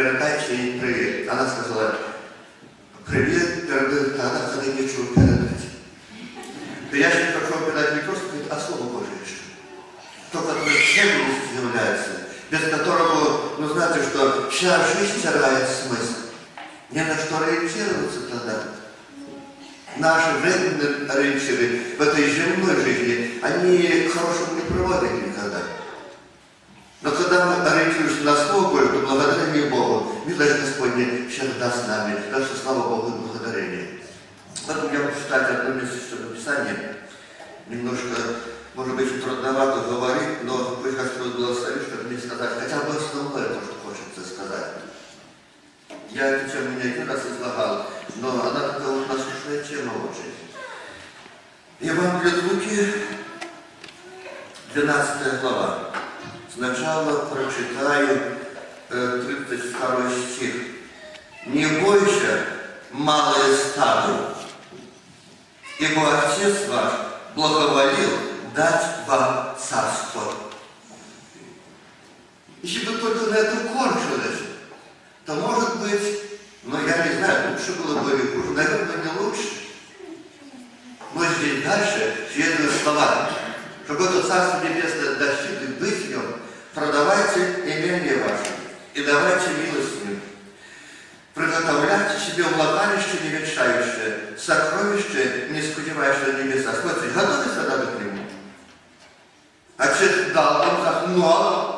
передайте ей привет. Она сказала, привет передают тогда, когда нечего передать. Да я же хочу передать не просто а Слово Божие еще. То, которое ценностью является, без которого, ну знаете, что вся жизнь теряет смысл. Не на что ориентироваться тогда. Наши временные ориентиры в этой земной жизни, они к хорошему не приводят. Но когда мы ориентируемся на Слово Божие, то благодарение Богу, милость Господня всегда с нами. Так что слава Богу и благодарение. Поэтому я буду читать одно место Священного Писания. Немножко, может быть, трудновато говорить, но пусть Господь благословит, чтобы мне сказать хотя бы основное то, что хочется сказать. Я эту тему не один раз излагал, но она такая вот насущная тема очень. Евангелие от Луки, 12 глава. Сначала прочитаю э, 32 стих. «Не бойся, малое стадо, ибо Отец ваш благоволил дать вам царство». Если бы только на этом кончилось, то, может быть, но я не знаю, лучше было бы или хуже, наверное, не лучше. Но здесь дальше следуют слова, это Царство Небесное достигли быть в продавайте имение ваше и давайте милостыню. Приготовляйте себе влагалище не мечтающее, сокровище, не скудевающее на небесах. Смотрите, готовится надо к нему. Отец дал вам так много.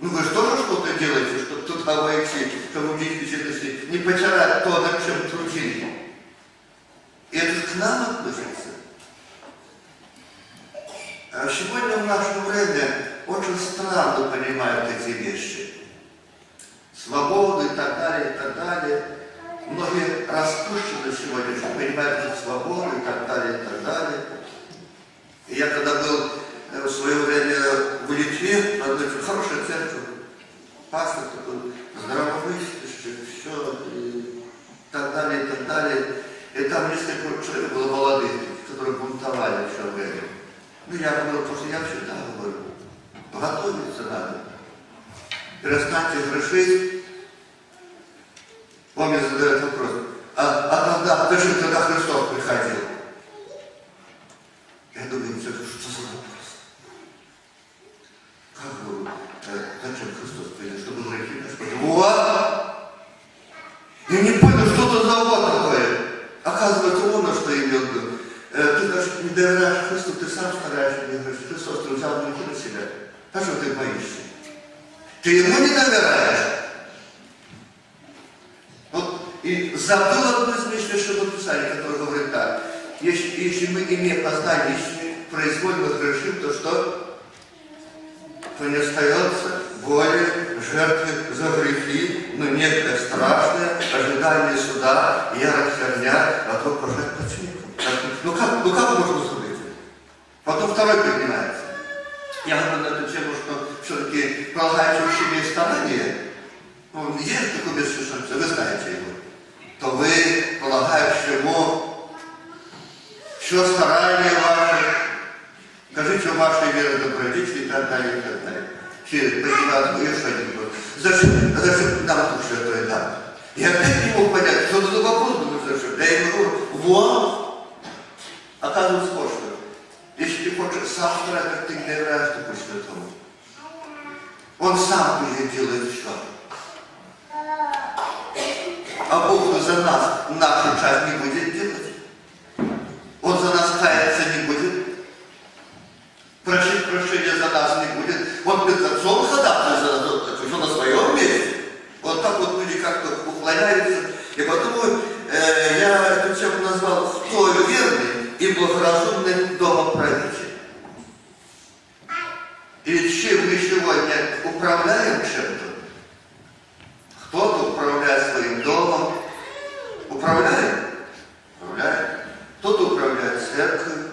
Ну вы же тоже что-то делаете, чтобы тут войти, чтобы в действительности не потерять то, над чем трудили. И это к нам относится. А сегодня в наше время очень странно понимают эти вещи. Свободу и так далее, и так далее. Многие распущены сегодня, что понимают эту свободу и так далее, и так далее. И я когда был в свое время в Литве, в одной хорошей церкви, пастор такой, здравомыслящий, все, и так далее, и так далее. И там несколько человек было молодых, которые бунтовали все время. Ну, я говорю, потому что я всегда говорю, готовиться надо. Перестаньте грешить. Он мне задает вопрос, а, а тогда, же когда Христос приходил? Я думаю, что за вопрос? Как говорю, зачем Христос придет, чтобы грехи наши Вот! Я не понял, что это за вот такое. Оказывается, он на что имел в. Ты даже не доверяешь Христу, ты сам стараешься не. Христос, ты взял грехи на себя. А что ты боишься? Ты ему не доверяешь. Вот, и забыл одно из мест Священного Писания, которое говорит так. Если, если мы, имея познание, если произвольно грешим, то что? то не остается более жертвы за грехи, но некое страшное ожидание суда, ярость огня, а то пожать противником. Ну как, ну как можно судить? Потом второй поднимается. Я говорю на эту тему, что все-таки полагается учение старания. Ну, есть такой бессмысленный, вы знаете его. То вы полагаете ему все старание ваше, Скажите вашей вере добродетели и так далее, и так далее. Через поднимать, я что не буду. Зачем, зачем нам тут что это дам? И опять не мог понять, что за вопрос был зачем. Я ему говорю, вот, оказывается, вот. Если ты хочешь сам страдать, ты не доверяешь Духу Святому. Он сам будет делать все. А Бог за нас нашу часть не будет делать. Он за нас каяться не будет просить прощения за нас не будет. Он перед отцом ходатайствует за нас, все на своем месте. Вот так вот люди как-то уклоняются. И поэтому э, я благоразумный домоправитель. И чем мы сегодня управляем чем-то, кто-то управляет своим домом, управляет, управляет, кто-то управляет церковью,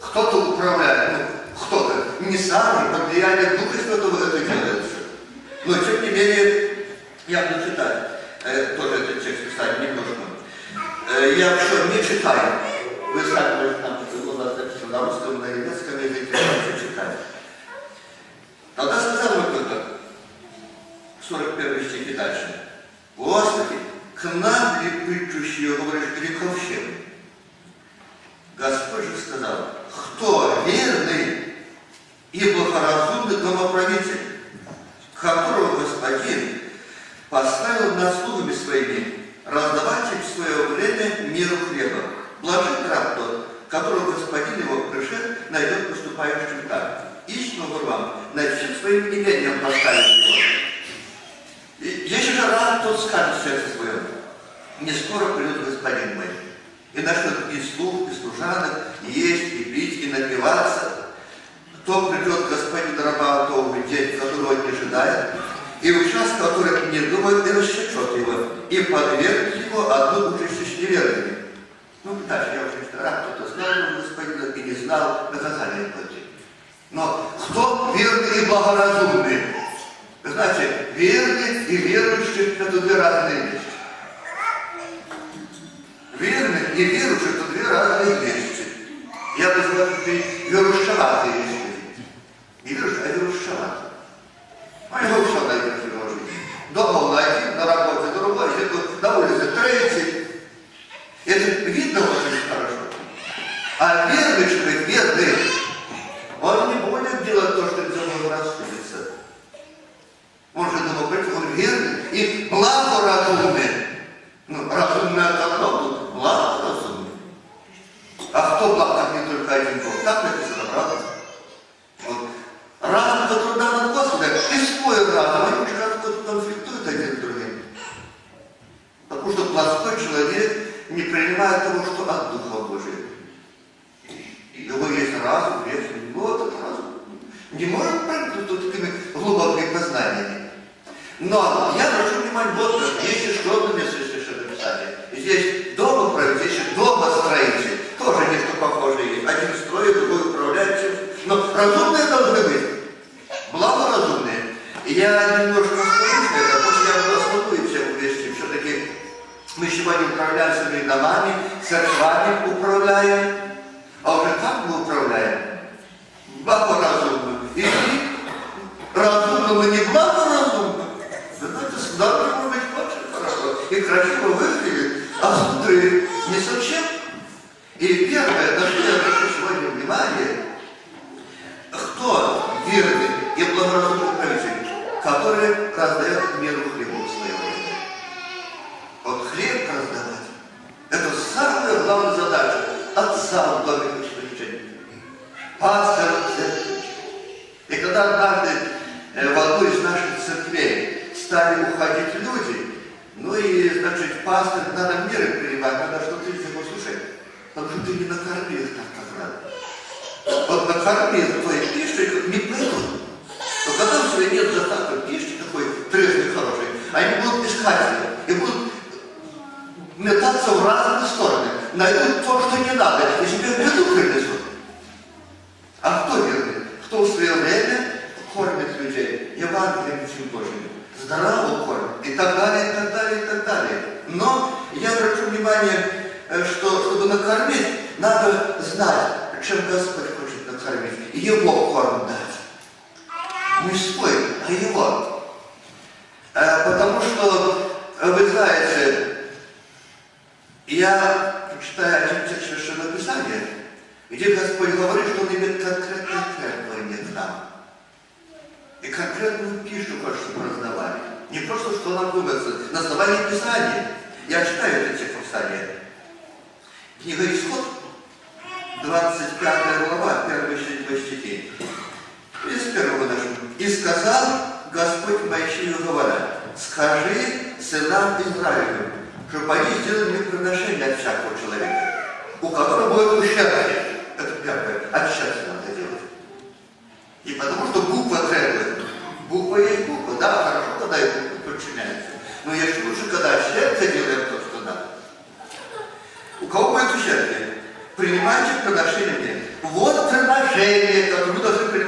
кто-то управляет, ну, кто-то не сам, под влиянием Духа Святого это делает все. Но тем не менее, я читать э, тоже этот текст писать немножко. Э, я все не читаю. Вы сами там нас написано на русском, на немецком языке, можете читать. Тогда сказал кто-то, 41 стих и дальше. Господи, к нам ли притчущие, говоришь, греховщины? Господь же сказал, кто верный и благоразумный домоправитель, которого Господин поставил над слугами своими, раздавать им в свое время миру хлеба. Блажен раб тот, которого Господин его пришед, найдет поступающим так. Истину говорю вам, начнет своим имением поставить его. И если же раб тот скажет сердце своем, не скоро придет Господин мой, и начнет и слуг, и служанок, и есть, и пить, и напиваться, кто придет господин раба того день, которого не ожидает, и в час, который не думает, и рассечет его, и подвергнет его одну участью с неверными. Ну, дальше я уже раб, кто-то знал господина и не знал, наказание платить. Но кто верный и благоразумный? Значит, верный и верующий – это две разные вещи. Верный и верующий – это две разные вещи. Я бы сказал, что ты верущеватые вещи. Не верующий, а верущеватый. Ну, его все найдет в его жизни. Дома он один, на работе другой, где-то на улице третий. Это видно очень хорошо. А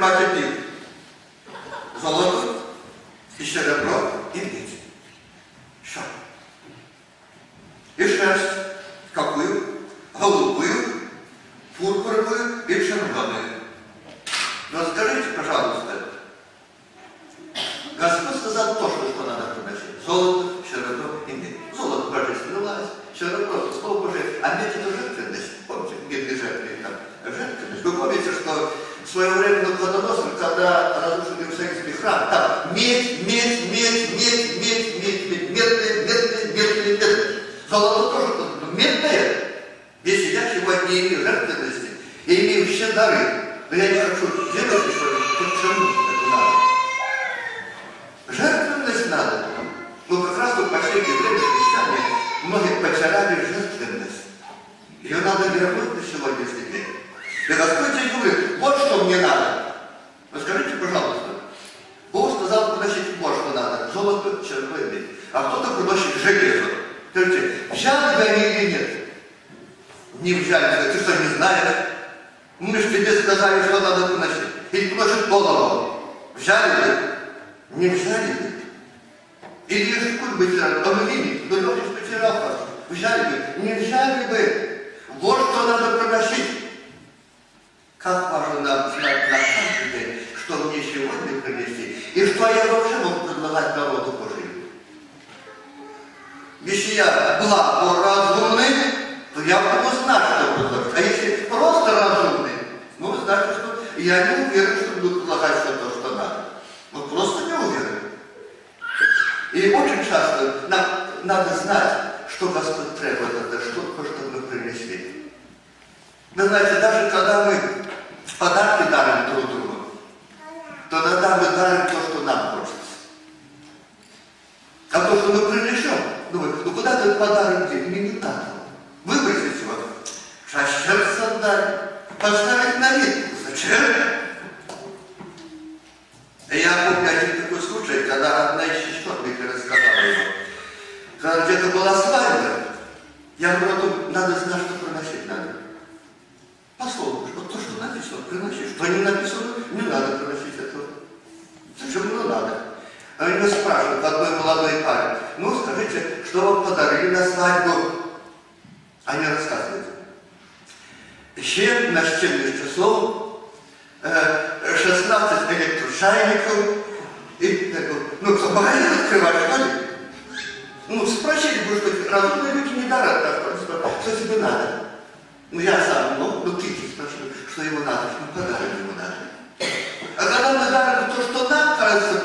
bater pico.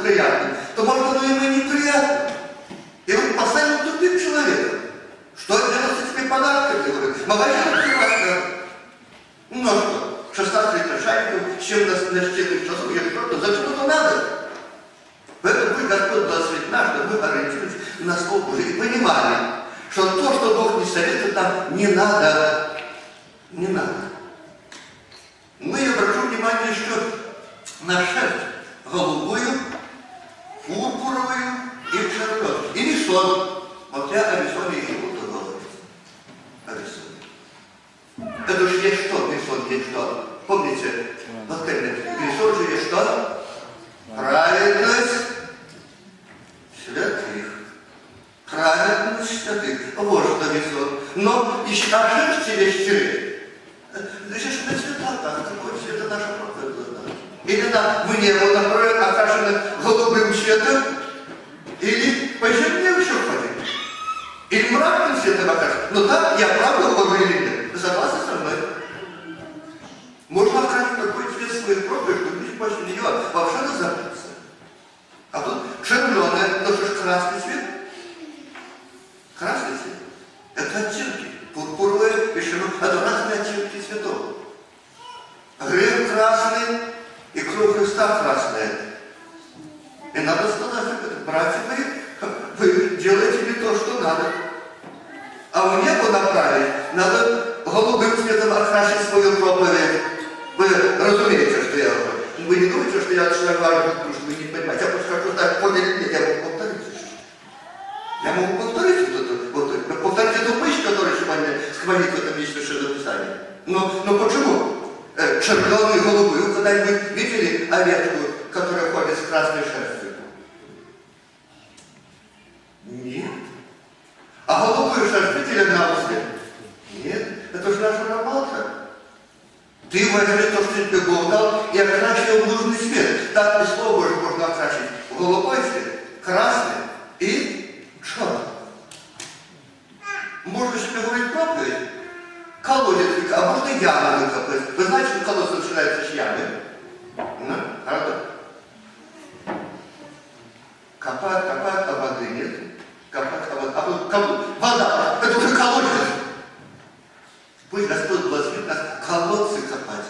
это приятно, то может оно ему и неприятно. И вы поставили тупик человека. Что делать с этими подарками? Магазин открывается. Ну а что, 16 лет шайбу, с чем нас начали, что я что-то, зачем это надо? Поэтому вы, Господь, благословит нас, чтобы мы ориентировались на Слово Божие и понимали, что то, что Бог не советует нам, не надо. Не надо. Мы и обращу внимание еще на шерсть голубую, Эрисон. Вот я Эрисон и буду говорить. Эрисон. Это же есть что, Эрисон есть что. Помните, вот Эрисон же есть что? Праведность святых. Праведность святых. Вот что Эрисон. Но еще ошибки есть через. Значит, это святота, это наша проповедь. Или нам в небо направлен, окрашено голубым цветом, или Поезжай еще хватит. Или мрак все это покажет. Но ну да, я правда Бога или Согласны со мной? Можно окрасить такой цвет своих профилей, чтобы люди после нее вообще разорвутся. А тут червленое, но же красный цвет. Красный цвет. Это оттенки. Пурпуровые, вишину, это разные оттенки цветов. Греб красный и кровь Христа красная. И надо сказать, братья мои, вы делаете не то, что надо. А в небо направить надо голубым цветом окрасить свою проповедь. Вы разумеете, что я говорю. Вы не думаете, что я начинаю говорить, потому что вы не понимаете. Я просто скажу так, поняли, нет, я могу повторить. Я могу повторить вот эту, вот, повторить эту мысль, которую сегодня схвалит в этом месте Писания. Но, но почему? Э, червленые голубые, вы когда-нибудь видели овечку, которая ходит с красной шерстью? Нет. А голубую видели на узле? Нет. Это же наша работа. Ты возьми то, что тебе Бог дал, и окрась его в нужный цвет. Так и Слово Божье можно окрасить в голубой цвет, красный и черный. Можно себе говорить проповедь, колодец, а можно яму выкопать. Вы знаете, что колодец начинается с ямы? Ну, правда? Копать, копать, а воды нет. А воды. А вот, копать. Вода, это уже колодец. Пусть Господь благословит нас колодцы копать.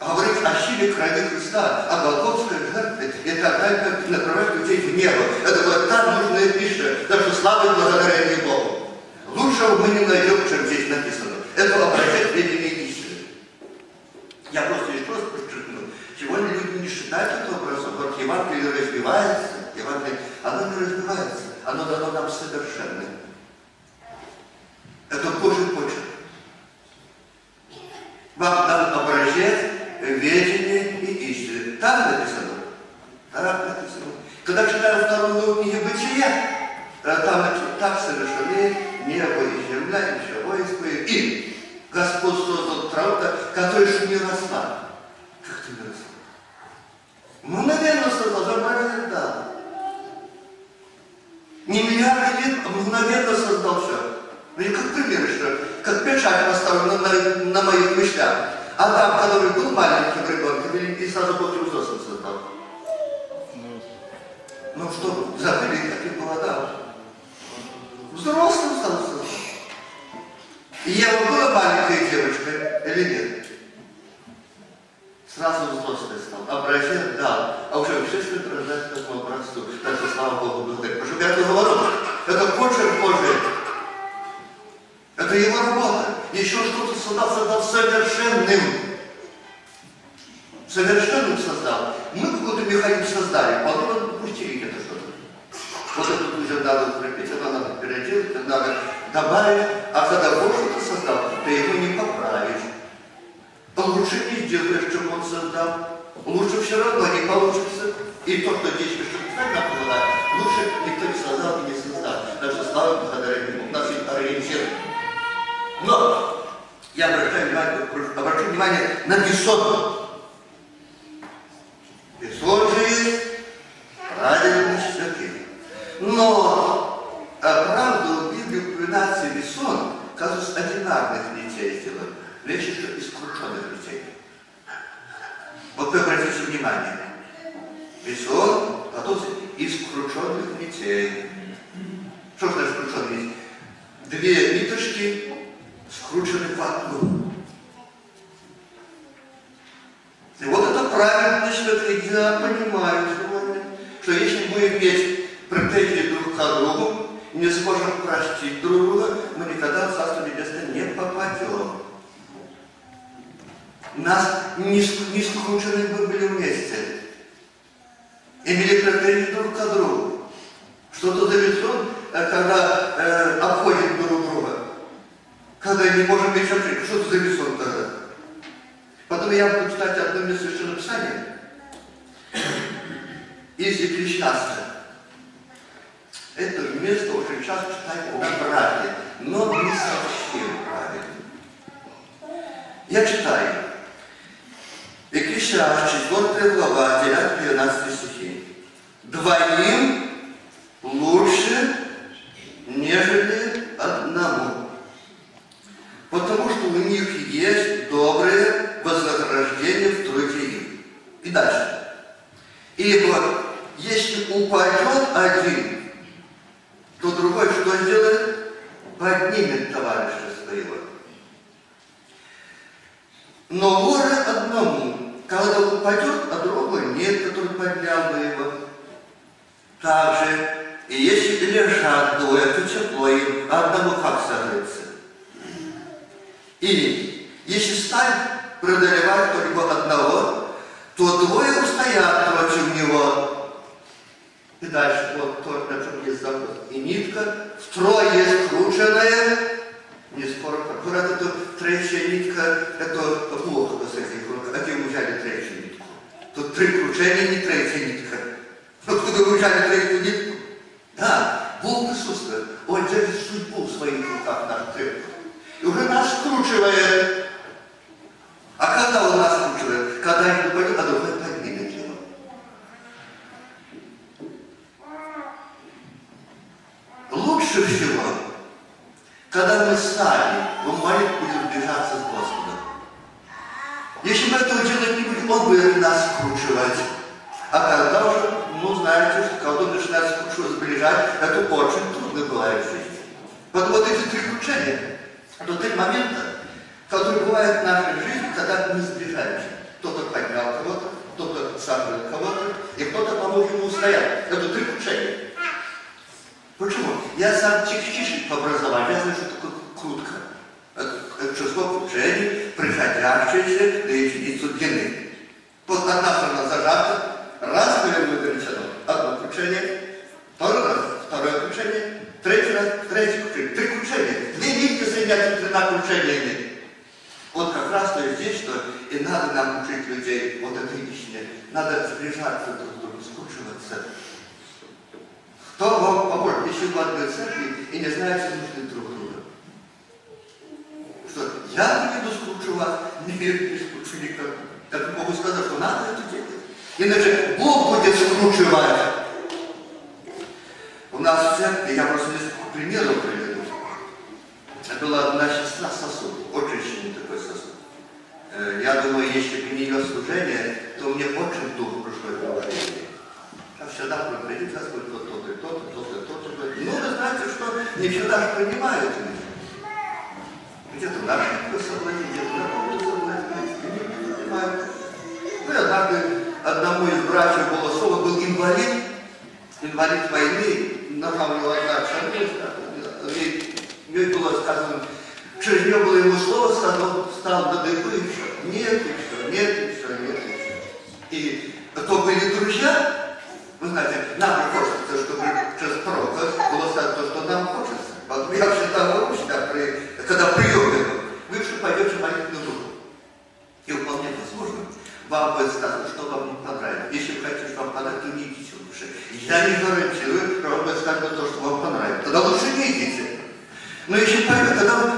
А говорить о силе крови Христа, о Голгофской жертве и так далее, как направлять людей в небо. Это вот та нужная пища, даже слава и благодарение Богу. Лучшего мы не найдем, чем здесь написано. Это образец ведения истины. Я просто еще раз подчеркну. Сегодня люди не считают это образом. Вот Евангелие развивается, Евангелие, оно не развивается. Оно дано нам совершенным. Это Божий почерк. Вам дан образец ведения и истины. Так написано. Так написано. Когда читаем вторую книгу Бытия, там так совершены небо и земля, и все войско, и Господь создал траву, которая еще не росла. Как ты не росла? Мгновенно создал, забрали да. Не миллиарды лет, а мгновенно создал все. Ну и как пример, что как печать поставлена на, на моих мыслях. Адам, который был маленьким ребенком, и сразу после взрослым создал. Ну что, забыли, каким был Адам? Взрослым стал создал. И Ева была маленькой девочкой или нет? Сразу взрослый стал. Образец дал. А уже общественно рождается к этому образцу. Так что, слава Богу, благодарю. Потому что я говорю, это почерк Божий. Это его работа. Еще что-то создал, создал совершенным. Совершенным создал. Мы какой-то механизм создали, потом надо допустили это что-то. Вот это уже надо укрепить, это надо переделать, это надо добавить. А когда Бог что-то создал, ты его не поправишь. Лучше не сделаешь, чем он создал. Лучше все равно не получится. И то, что здесь еще надо лучше никто не создал и не создал. Так что слава благодаря ему. У нас есть ориентир. Но я обращаю внимание, обращаю внимание на бессон. Бессон же есть правильный святый. Но а правда в Библии упоминается бессон, казус одинарных детей Речь идет из крушенных детей. Вот вы обратите внимание. Бессон, а тут из крученных. Что значит крученные Две ниточки скручены в одну. И вот это правильно, что я понимаю сегодня, что если мы иметь претензии друг к другу, не сможем простить друг друга, мы никогда в Царство Небесное не попадем. Нас не, не скручены мы были вместе. Имели претензии друг к другу. Что-то заведен, когда э, обходим друг друга. Когда не можем еще жить. Что это за бессон тогда? Потом я буду читать одно место Священного Писания из Екклесиаста. Это место очень часто читать на браке, но не совсем правильно. Я читаю. Екклесиаст, 4 глава, 9-12 стихи. Двоим лучше, нежели одному. Потому что у них есть доброе вознаграждение в труде им. И дальше. Ибо если упадет один, то другой что сделает? Поднимет товарища своего. Но горе одному, когда упадет, а другой нет, который поднял бы его. Также, и если лежат двое, то тепло им, а одному как согреться? И если сталь преодолевать только одного, то двое устоят против него. И дальше, вот то, на чем есть закон. И нитка втрое скрученная, не скоро, аккурат это третья нитка, это плохо рук. А где взяли третью Тут три кручения, не нитка. Откуда вы взяли третью нитку? Да, Бог присутствует. Он держит судьбу в своих руках наш. И уже нас скручивает. А когда он нас скручивает? Когда я говорю, а другой поднимет его. Лучше всего, когда мы сами в молитве будем сближаться с Господом. Если мы этого делать не будем, Он будет нас скручивать. А когда уже, ну, знаете, он начинает скручивать, сближать, это очень трудно бывает в жизни. Вот, вот эти три кручения, это три момента, которые бывают в нашей жизни, когда мы сближаемся. Кто-то поднял кого-то, кто-то сажает кого-то, и кто-то поможет ему устоять. Это три кручения. Почему? Я сам технический по образованию, я знаю, что такое крутка. Это, это число кручений, приходящееся на единицу длины. Вот одна сторона зажата, раз повернуть величину, одно кручение, второй раз, второе кручение, третий раз, третье кручение, три кручения. Две нити соединяются тремя кручениями. Вот как раз то здесь, что и надо нам учить людей вот этой истине. Надо сближаться друг к другу, скручиваться. Кто вам поможет, если вы в одной церкви и не знаете нужды друг друга? Что я не буду скручивать, не не скручу никак. Так Богу сказать, что надо это делать. Иначе Бог будет скручивать. У нас в церкви, я просто несколько примеров приведу. Была одна сестра сосуд, очень сильный такой сосуд. Я думаю, если бы не ее служение, то мне очень дух пришло в служение. Как всегда проходит Господь тот, тот, и тот, и тот, и тот. Ну, вы знаете, что не всегда же понимают меня. Где-то наши собрания, где-то на каком-то собрания, не понимают. Ну, и однажды одному из братьев Голосова был инвалид, инвалид войны, у него одна и ей было сказано, через нее было ему слово сказано, стал на дыбы все. Нет, и все, нет, и все, нет, все. И то были друзья, вы знаете, нам хочется, чтобы через пророка сказано то, что нам хочется. Вот я говорю всегда, при, когда прием вы что пойдете молить на душу. И вполне возможно, вам будет сказано, что вам не понравится. Если вы хотите, чтобы вам понравилось, то не идите лучше. Я не гарантирую, что вам будет сказано то, что вам понравится. Тогда лучше не идите. Но если пойдете, тогда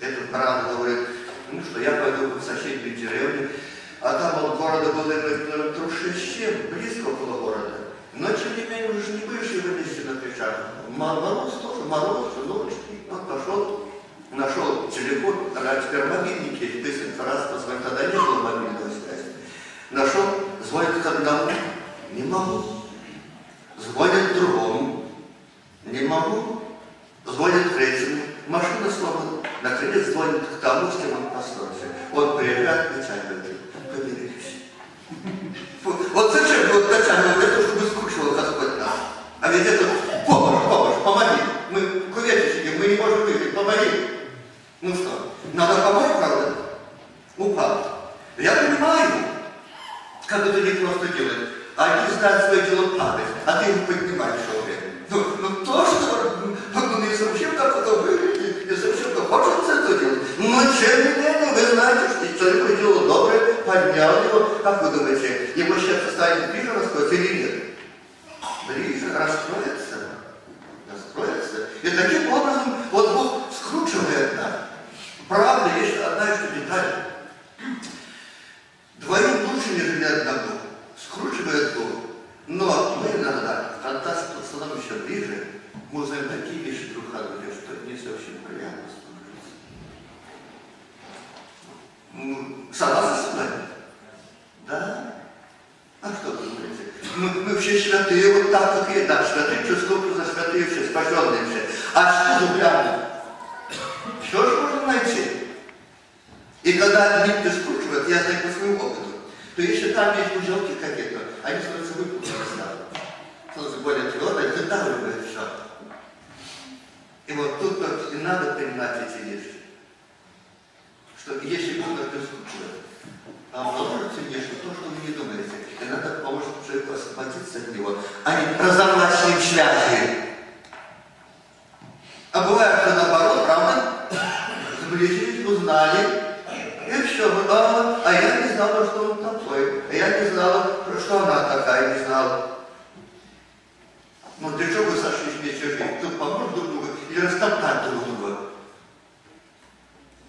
Этот брат говорит, ну что, я пойду в соседнюю деревню, а там от города было, наверное, трушище, близко около города. Но, тем не менее, уже не будешь его нести на плечах. Мороз тоже, мороз, ночь. Он пошел, нашел телефон, тогда теперь мобильники быстренько раз позвонить, тогда не было мобильной связи. Нашел, звонит к одному, не могу. Звонит другому, не могу. Звонит третьему, машина сломана. Наконец звонит к тому, с кем он поссорился. Он приезжает, вытягивает, помирились. Вот зачем вот натягивать это, чтобы скучивал Господь нас? А ведь это помощь, помощь, помоги. Мы в мы не можем выйти, помоги. Ну что, надо помочь, правда? Упал. Я понимаю, как это не просто делать. Они знают свое дело падать, а ты его поднимаешь Не менее, вы знаете, что человек сделал доброе, поднял его. Как вы думаете, его сердце станет ближе раскроется или нет? Ближе, раскроется. Раскроется. И таким образом вот Бог скручивает нас. Правда, есть одна еще деталь. Двоим лучше, нежели одному. Скручивает Бог. Но мы иногда, когда становимся ближе, мы узнаем такие вещи друг о друге, что не совсем приятно Согласны со мной? Да? А что вы думаете? Мы, мы все святые, вот так, как и да, святые, сколько за святые все, спасенные все. А что глянуть? Все же можно найти. И когда нитки скручивают, я знаю по своему опыту, то если там есть узелки какие-то, они становятся выпуклыми становятся более твердые, выдавливает все. И вот тут вот и надо понимать эти вещи. Что если Бог это скручивает, а положится нечто, то, что вы не думаете, и надо поможет человеку освободиться от него, а не разорвать с связи. А бывает, что наоборот, правда? Сблизились, узнали, и все, а, а я не знала, что он такой, а я не знала, что она такая, не знала. Ну для чего вы сошлись вместе жить? Тут помочь друг другу или растоптать друг друга?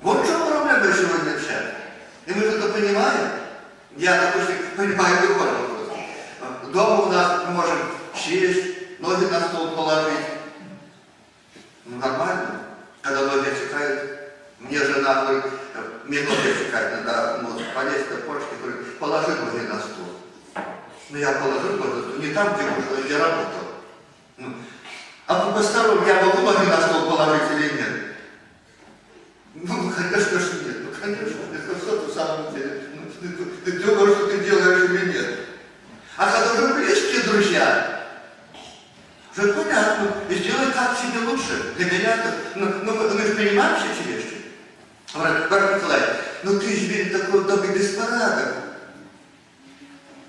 Вот в чем проблема сегодня вся. И мы это понимаем. Я, допустим, понимаю другой вопрос. Дома у нас мы можем сесть, ноги на стол положить. Ну, нормально. Когда ноги отсекают, мне жена говорит, мне ноги надо ну, полезть на почте, говорит, положи ноги на стол. Ну, я положил ноги на стол, не там, где муж, где работал. Ну, а по-старому я могу ноги на стол положить или нет? Ну, конечно же нет. Ну, конечно, это что ты в самом деле? Ну, ты, ты, думаешь, что ты делаешь или нет? А когда уже близкие друзья, уже понятно, и сделай как тебе лучше. Для меня это, ну, ну мы, мы же понимаем все эти вещи. Брат, Николай, ну ты же ведь такой добрый беспорядок.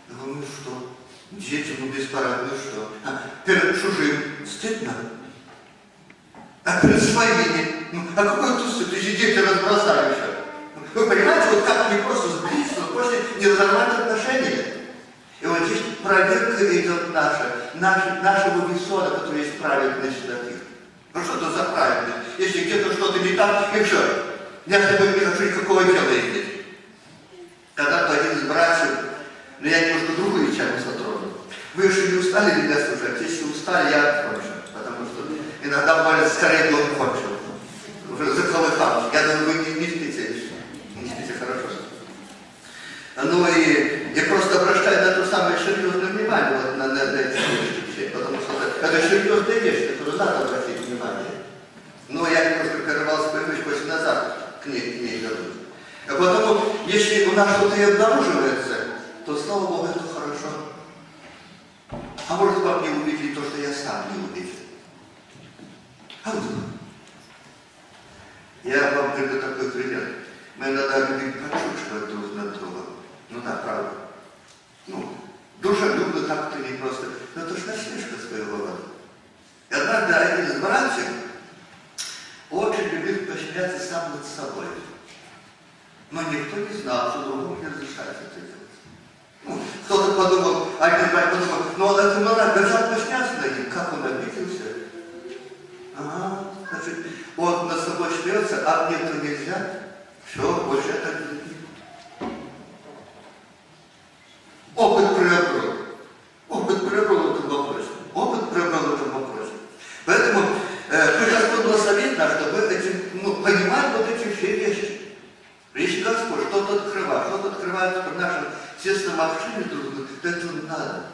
Ну, ну что? Дети, ну беспорядок, ну что? А перед чужим стыдно. А перед своими, ну, а какой тут стыд? Ты же дети разбросали все. Вы понимаете, вот как не просто сблизиться, но после не разорвать отношения. И вот здесь проверка идет наша, наша нашего весона, который есть праведный святых. Ну что это за праведность? Если где-то что-то не так, и все. Я с тобой не хочу никакого дела иметь. Когда-то один из братьев, но я немножко другую тему затронул. Вы еще не устали меня слушать? Если устали, я кончу. Потому что иногда бывает скорее заколыхал. Я думаю, вы не, не спите. Не спите хорошо. Ну и я просто обращаю на то самое серьезное внимание вот, на, на, на эти вещи, потому что это, серьезная вещь, которую надо обратить внимание. Но ну, я немножко прервался привычку после назад к ней, к ней вернусь. Потому, если у нас что-то и обнаруживается, то, слава Богу, это хорошо. А может, вам не увидели то, что я сам не увидел. А вот. Я вам приведу такой пример. Мы иногда любим подшучивать друг над другом. Ну да, правда. Ну, дружелюбно как-то не просто. Но это ж насмешка своего рода. И однажды один из братьев очень любил посмеяться сам над собой. Но никто не знал, что другому не разрешается это делать. Ну, кто-то подумал, один брат подумал, ну это надо бежать посмеяться над ним. Как он обиделся? Ага, значит, он над собой смеется, а мне то нельзя. Все, больше это не Опыт приобрел. Опыт приобрел в этом вопросе. Опыт приобрел в этом вопросе. Поэтому э, Господь благословит нас, чтобы этим, ну, понимать вот эти все вещи. Если Господь что-то открывает, что-то открывает в нашем тесном общении друг то это надо.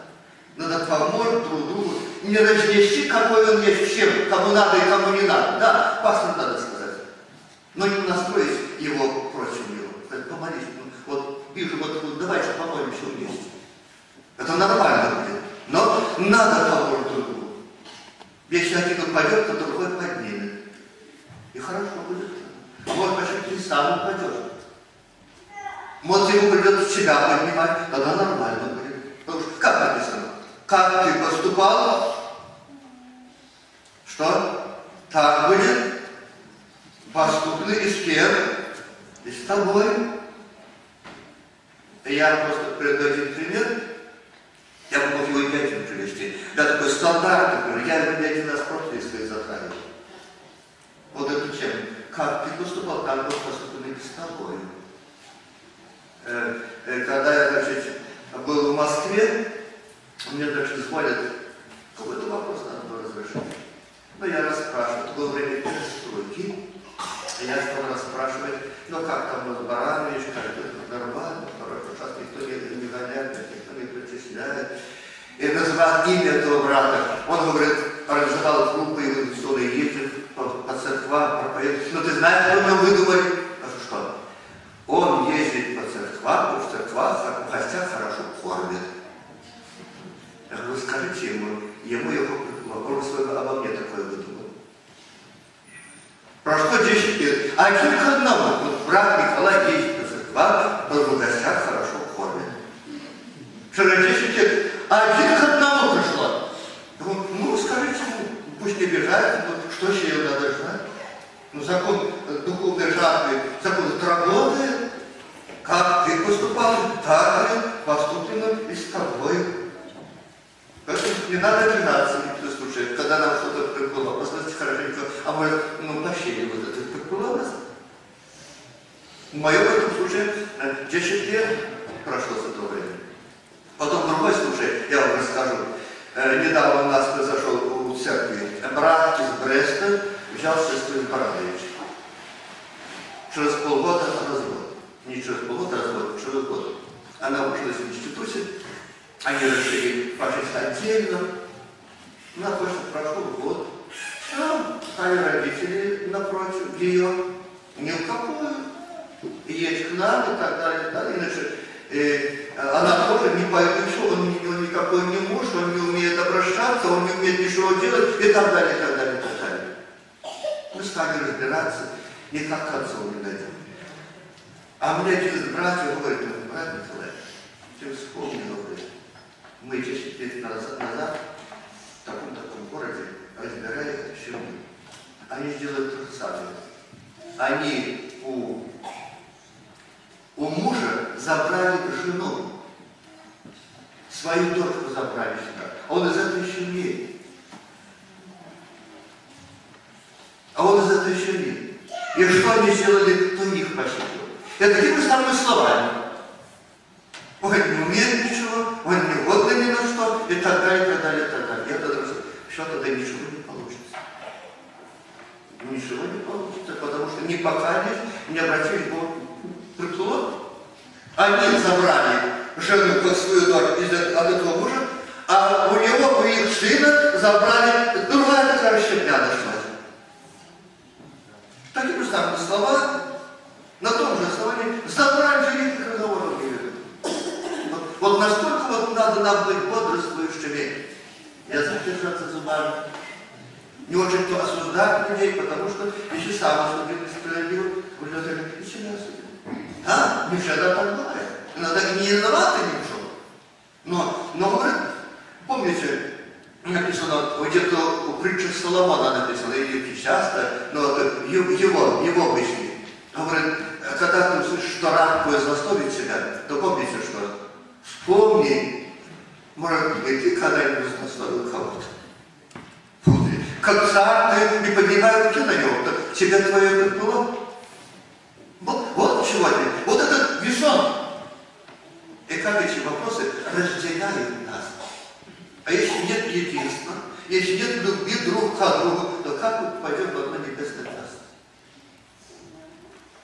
Надо помочь друг другу, не разнести, какой он есть всем, кому надо и кому не надо. Да, пастор надо сказать. Но не настроить его против него. Сказать, помолись. Ну, вот вижу, вот, вот давайте помолимся вместе. Это нормально будет. Но надо помочь друг другу. Если один упадет, то другой поднимет. И хорошо будет. Может, даже ты сам упадешь. Может, ему придется себя поднимать, тогда нормально будет. Потому что, как написано? Как ты поступал, что так будет поступны и с кем? И с тобой. Я просто приведу один пример. Я могу его и один привести. Я такой стандарт, например, я его не один раз просто своих затрагивал. Вот эту тему. Как ты поступал, так был поступлен и с тобой. Э, э, когда я, значит, был в Москве, мне, значит, звонят, какой-то вопрос надо было разрешить. Ну, я расспрашиваю, это время перестройки. Я стал расспрашивать, ну как там нас Баранович, как это нормально, хорошо, сейчас никто не, не гоняет, никто не причисляет. И называл имя этого брата. Он говорит, организовал группу, и он ездит по, по церквам, проповедует. Ну ты знаешь, что мы выдумали? И себя осудил. Да, не всегда так бывает. Иногда не в чем. Но, но говорит, помните, написано, где-то у притчи Соломона написано, или часто, но его, его мысли. Говорит, когда ты слышишь, что раб твой себя, то помните, что вспомни, может быть, ты когда-нибудь злословил кого-то. Как царь, ты не поднимай руки на него, так тебе твое было. Сегодня, вот этот весон. И как эти вопросы разделяют нас. А если нет единства, если нет любви друг к другу, то как мы пойдем в одно небесное царство?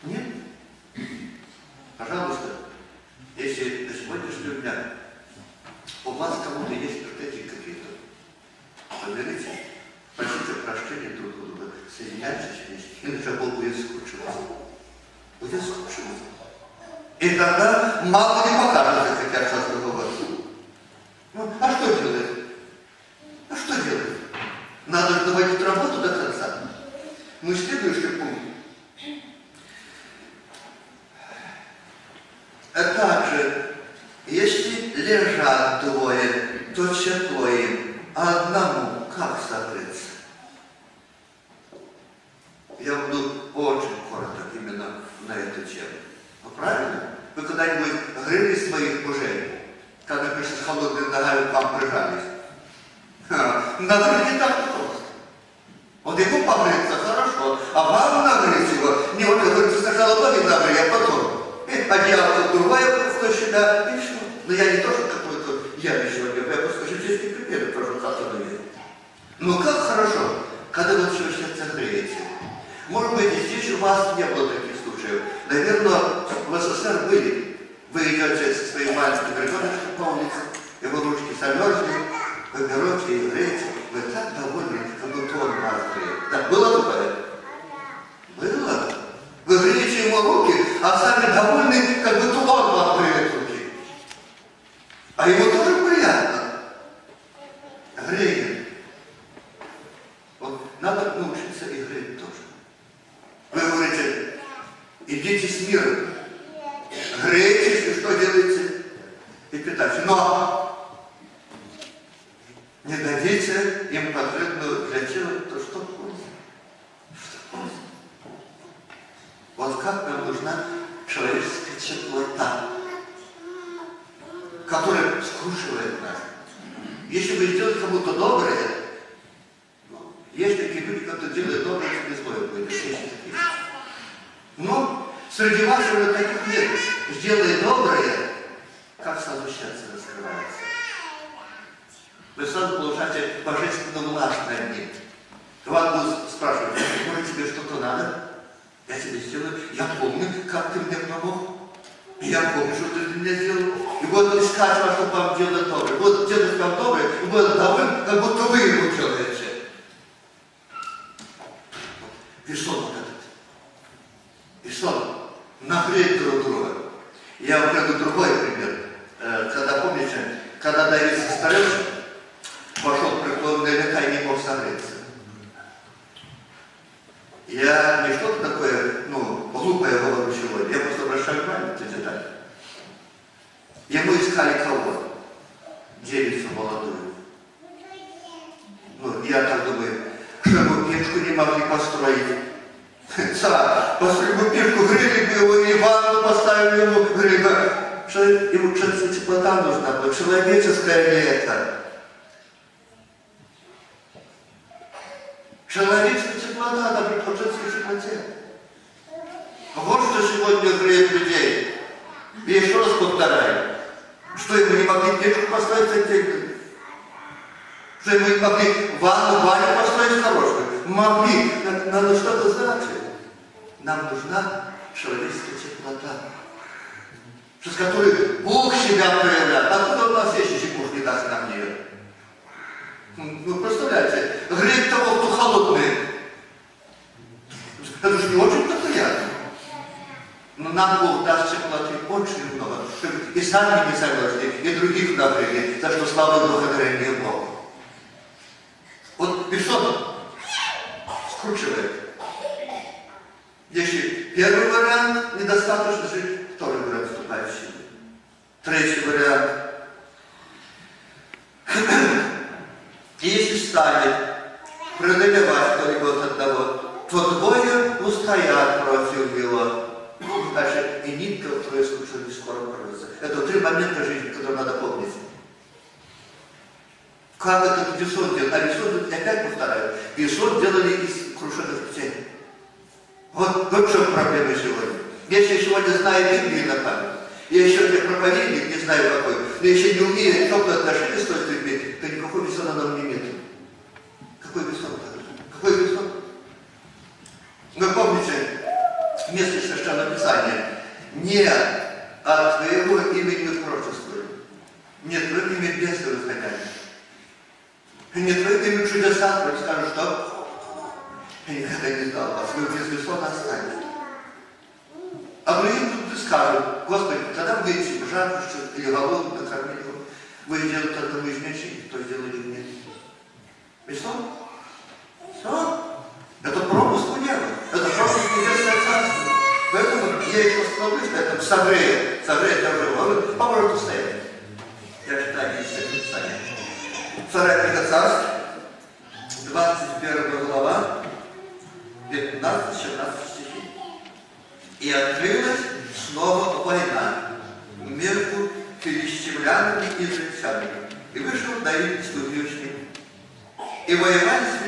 Нет? Пожалуйста, если до сегодняшнего дня у вас кому-то есть претензии какие-то, помирите, просите прощения друг друга, соединяйтесь вместе, иначе Бог будет скучиваться. Будет скучиваться. И тогда мало не покажется, как я часто говорю. Ну, а что делать? А что делать? Надо доводить работу до конца. Ну, следующий пункт. А также, если лежат двое, то тепло им, а одному как согреться? Я буду очень коротко на эту тему. Ну, правильно? Вы когда-нибудь грели своих мужей, когда пришли с холодными ногами к вам прижались? Надо не так просто. Вот ему погреться хорошо, а вам нагреть его, не вот говорится, сначала ноги нагреть, а потом. И одеяло другое в себя, и все. Но я не тоже какой-то я сегодня, я просто житейский пример прошу, как оно есть. Но как хорошо, когда вы все сердце греете. Может быть, здесь у вас не было таких случаев. Наверное, в СССР были. Вы идете со своим маленьким ребеночком по улице, его ручки замерзли, вы берете и греете. Вы так довольны, как будто он вас греет. Да, было такое? Было. Вы греете ему руки, а сами довольны, как будто он вам греет руки. А ему тоже приятно. Греет. Вот надо научиться и греть тоже. Вы говорите, идите с миром. Грейтесь и что делаете? И питайте. Но не дадите им потребную для тела то, что польза. Вот как нам нужна человеческая теплота, которая скручивает нас. Если вы сделаете кому-то доброе, ну, есть такие люди, которые делают доброе, тебе злое будет. Есть такие. Но среди вас уже таких нет. Сделай доброе, как сразу счастье раскрывается. Вы сразу получаете божественно властное дни. Вас будут спрашивать, может тебе что-то надо? Я тебе сделаю. Я помню, как ты мне помог. Я помню, что ты меня сделал. И буду искать вас, чтобы вам делать доброе. Буду делать вам доброе, и буду доволен, как будто вы ему делаете. It will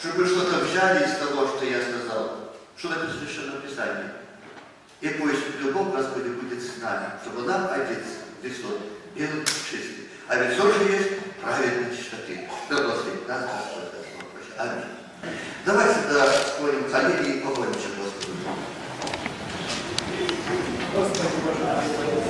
чтобы что-то взяли из того, что я сказал, что написано в Священном Писании. И пусть любовь Господи будет с нами, чтобы нам Отец Христос был чистый. А ведь все же есть праведные чистоты. Да благословит нас Господь Господь. Аминь. Давайте тогда спорим коллеги и погоним Господу. Господи, Боже,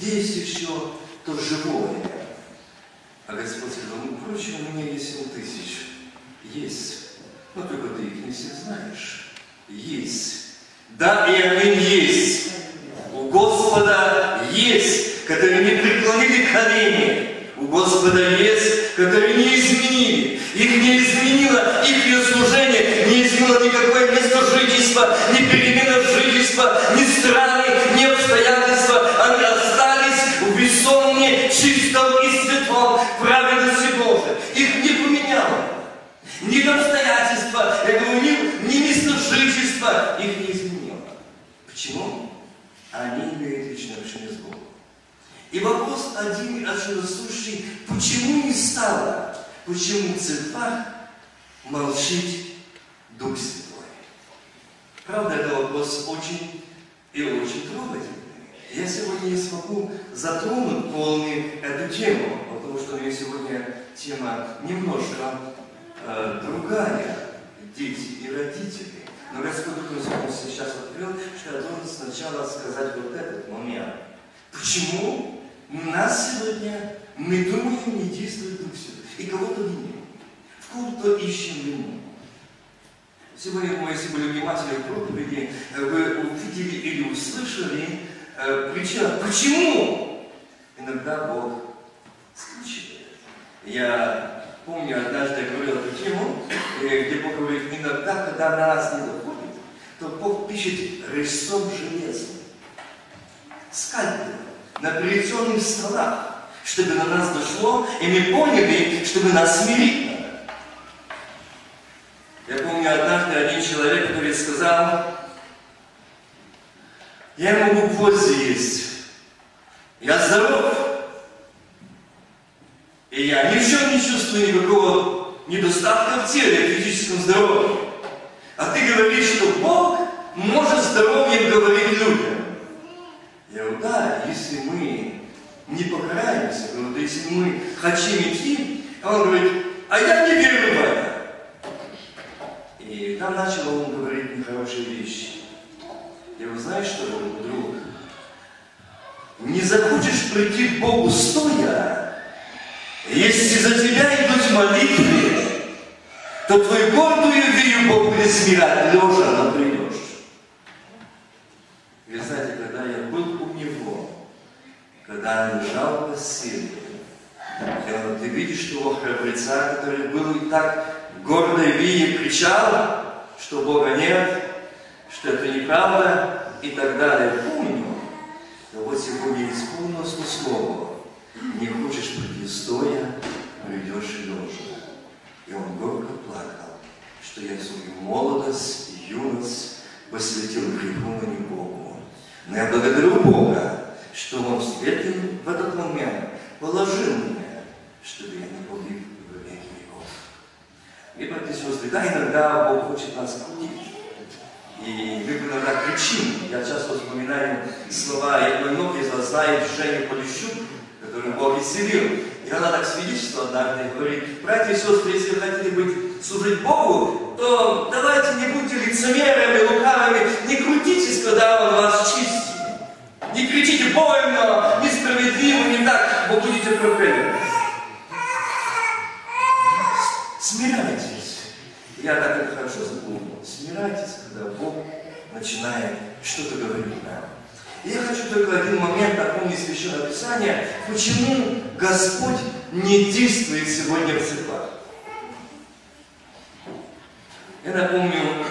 Есть еще то живое? А Господь сказал, ну, впрочем, у меня есть семь тысяч. Есть. Но только ты их не все знаешь. Есть. Да, и аминь есть. У Господа есть, которые не преклонили колени. У Господа есть, которые не изменили. Их не изменило, их служение не изменило никакое место жительства, ни перемена жительства, ни страны, ни обстоятельства. Они весомне, чистом и святом праведности Божией. Их не поменяло. Ни обстоятельства, я говорю, ни, ни место жительства их не изменило. Почему? Они имеют личное общение с Богом. И вопрос один отсюда слушай, почему не стало, почему церквах молчит Дух Святой? Правда, это вопрос очень и очень трогательный. Я сегодня не смогу затронуть полную эту тему, потому что у меня сегодня тема немножко э, другая. Дети и родители. Но Господь Дух сейчас открыл, что я должен сначала сказать вот этот момент. Почему у нас сегодня, мы думаем, не действует Дух Святой, и кого-то виним, в кого-то ищем вину. Сегодня, если были внимательны в проповеди, вы увидели или услышали, э, причина, почему иногда Бог скучивает. Я помню, однажды я говорил эту тему, э, где Бог говорит, иногда, когда на нас не доходит, то Бог пишет резцом железом, скальпелем, на операционных столах, чтобы на нас дошло, и мы поняли, чтобы нас смирить надо. Я помню, однажды один человек, который сказал, я могу гвозди есть. Я здоров. И я ни в чем не чувствую никакого недостатка в теле, в физическом здоровье. А ты говоришь, что Бог может здоровьем говорить людям. Я говорю, да, если мы не покараемся, говорю, если мы хотим идти, а он говорит, а я не верю в это. И там начал он говорить нехорошие вещи. Я говорю, знаешь что, друг? Не захочешь прийти к Богу стоя, если за тебя идут молитвы, то твою гордую веру Бог будет смирать, лежа но придешь. Вы знаете, когда я был у него, когда он лежал в постели, ты видишь того храбреца, который был и так гордой вие кричал, что Бога нет, что это неправда и так далее. Помню, но вот сегодня исполнилось слово. Не хочешь прийти стоя, придешь лежа. И он горько плакал, что я свою молодость юность посвятил греху, но не Богу. Но я благодарю Бога, что Он в в этот момент положил меня, чтобы я не погиб в веки веков. И, братья и сестры, да, иногда Бог хочет нас крутить. И мы иногда кричим. Я часто вспоминаю слова одной многие из вас знает Женю Полищук, которую Бог исцелил. И она так свидетельствовала однажды, говорит, братья и сестры, если вы хотите быть, служить Богу, то давайте не будьте лицемерами, лукавыми, не крутитесь, когда Он вас чистит. Не кричите больно, несправедливо, не так, вы будете прокляты. Смиряйтесь. Я так это хорошо запомнил. Смирайтесь, когда Бог начинает что-то говорить нам. И я хочу только один момент напомнить Священное Писание, почему Господь не действует сегодня в церквах. Я напомню,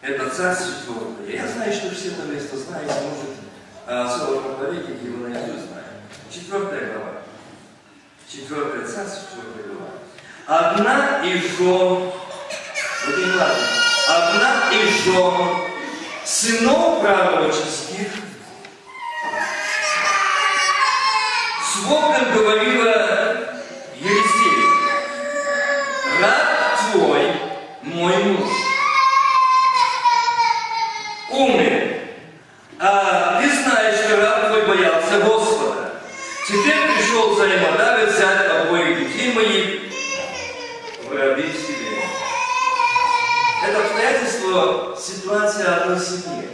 это царство четвертое. Я знаю, что все это место знаете, может, слово проповедники его наизусть знают. Четвертая глава. Четвертое царство, четвертая глава. Одна из жен, вот не ладно, одна из жен сынов пророческих. С воплем говорила Елисею, раб твой, мой муж, умер, а ты знаешь, что раб твой боялся Господа. Теперь пришел взаимодавец взять обоих детей моих в раби себе. Это обстоятельство ситуация одной семьи.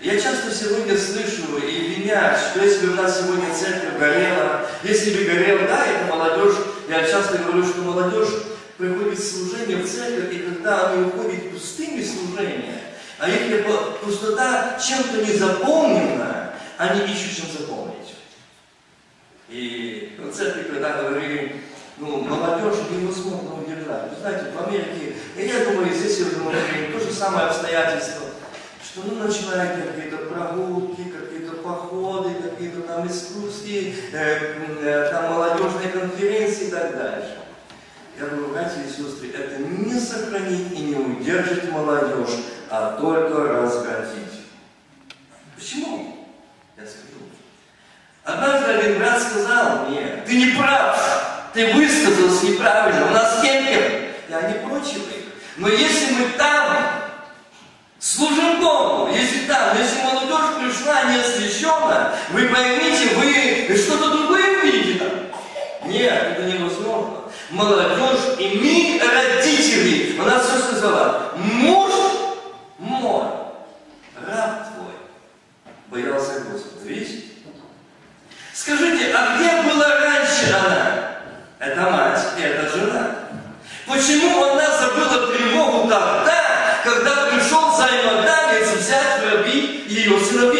Я часто сегодня слышу и винят, что если бы у нас сегодня церковь горела, если бы горела, да, это молодежь, я часто говорю, что молодежь приходит в служение в церковь, и когда они уходят пустыми служения, а если пустота чем-то не заполнена, они ищут чем заполнить. И в церкви, когда говорили, ну, молодежь невозможно удержать. Вы знаете, в Америке, и я думаю, здесь мы говорим, то же самое обстоятельство, что ну, начинают какие-то прогулки, какие-то походы, какие-то там экскурсии, э, э, там молодежные конференции и так дальше. Я говорю, братья и сестры, это не сохранить и не удержать молодежь, а только развратить. Почему? Я скажу. Однажды один брат сказал мне, ты не прав, ты высказался неправильно, у нас кемпер. Я не против их. Но если мы там служим Богу, если там, если молодежь пришла не освященно, вы поймите, вы что-то другое увидите там. Нет, это невозможно. Молодежь, и мы, родители, она все сказала, муж мой, раб твой, боялся Господа. Видите? Скажите, а где была раньше она? Это мать, это жена. Почему она забыла тревогу тогда, когда пришел взаимодавец взять в раби ее сыновей?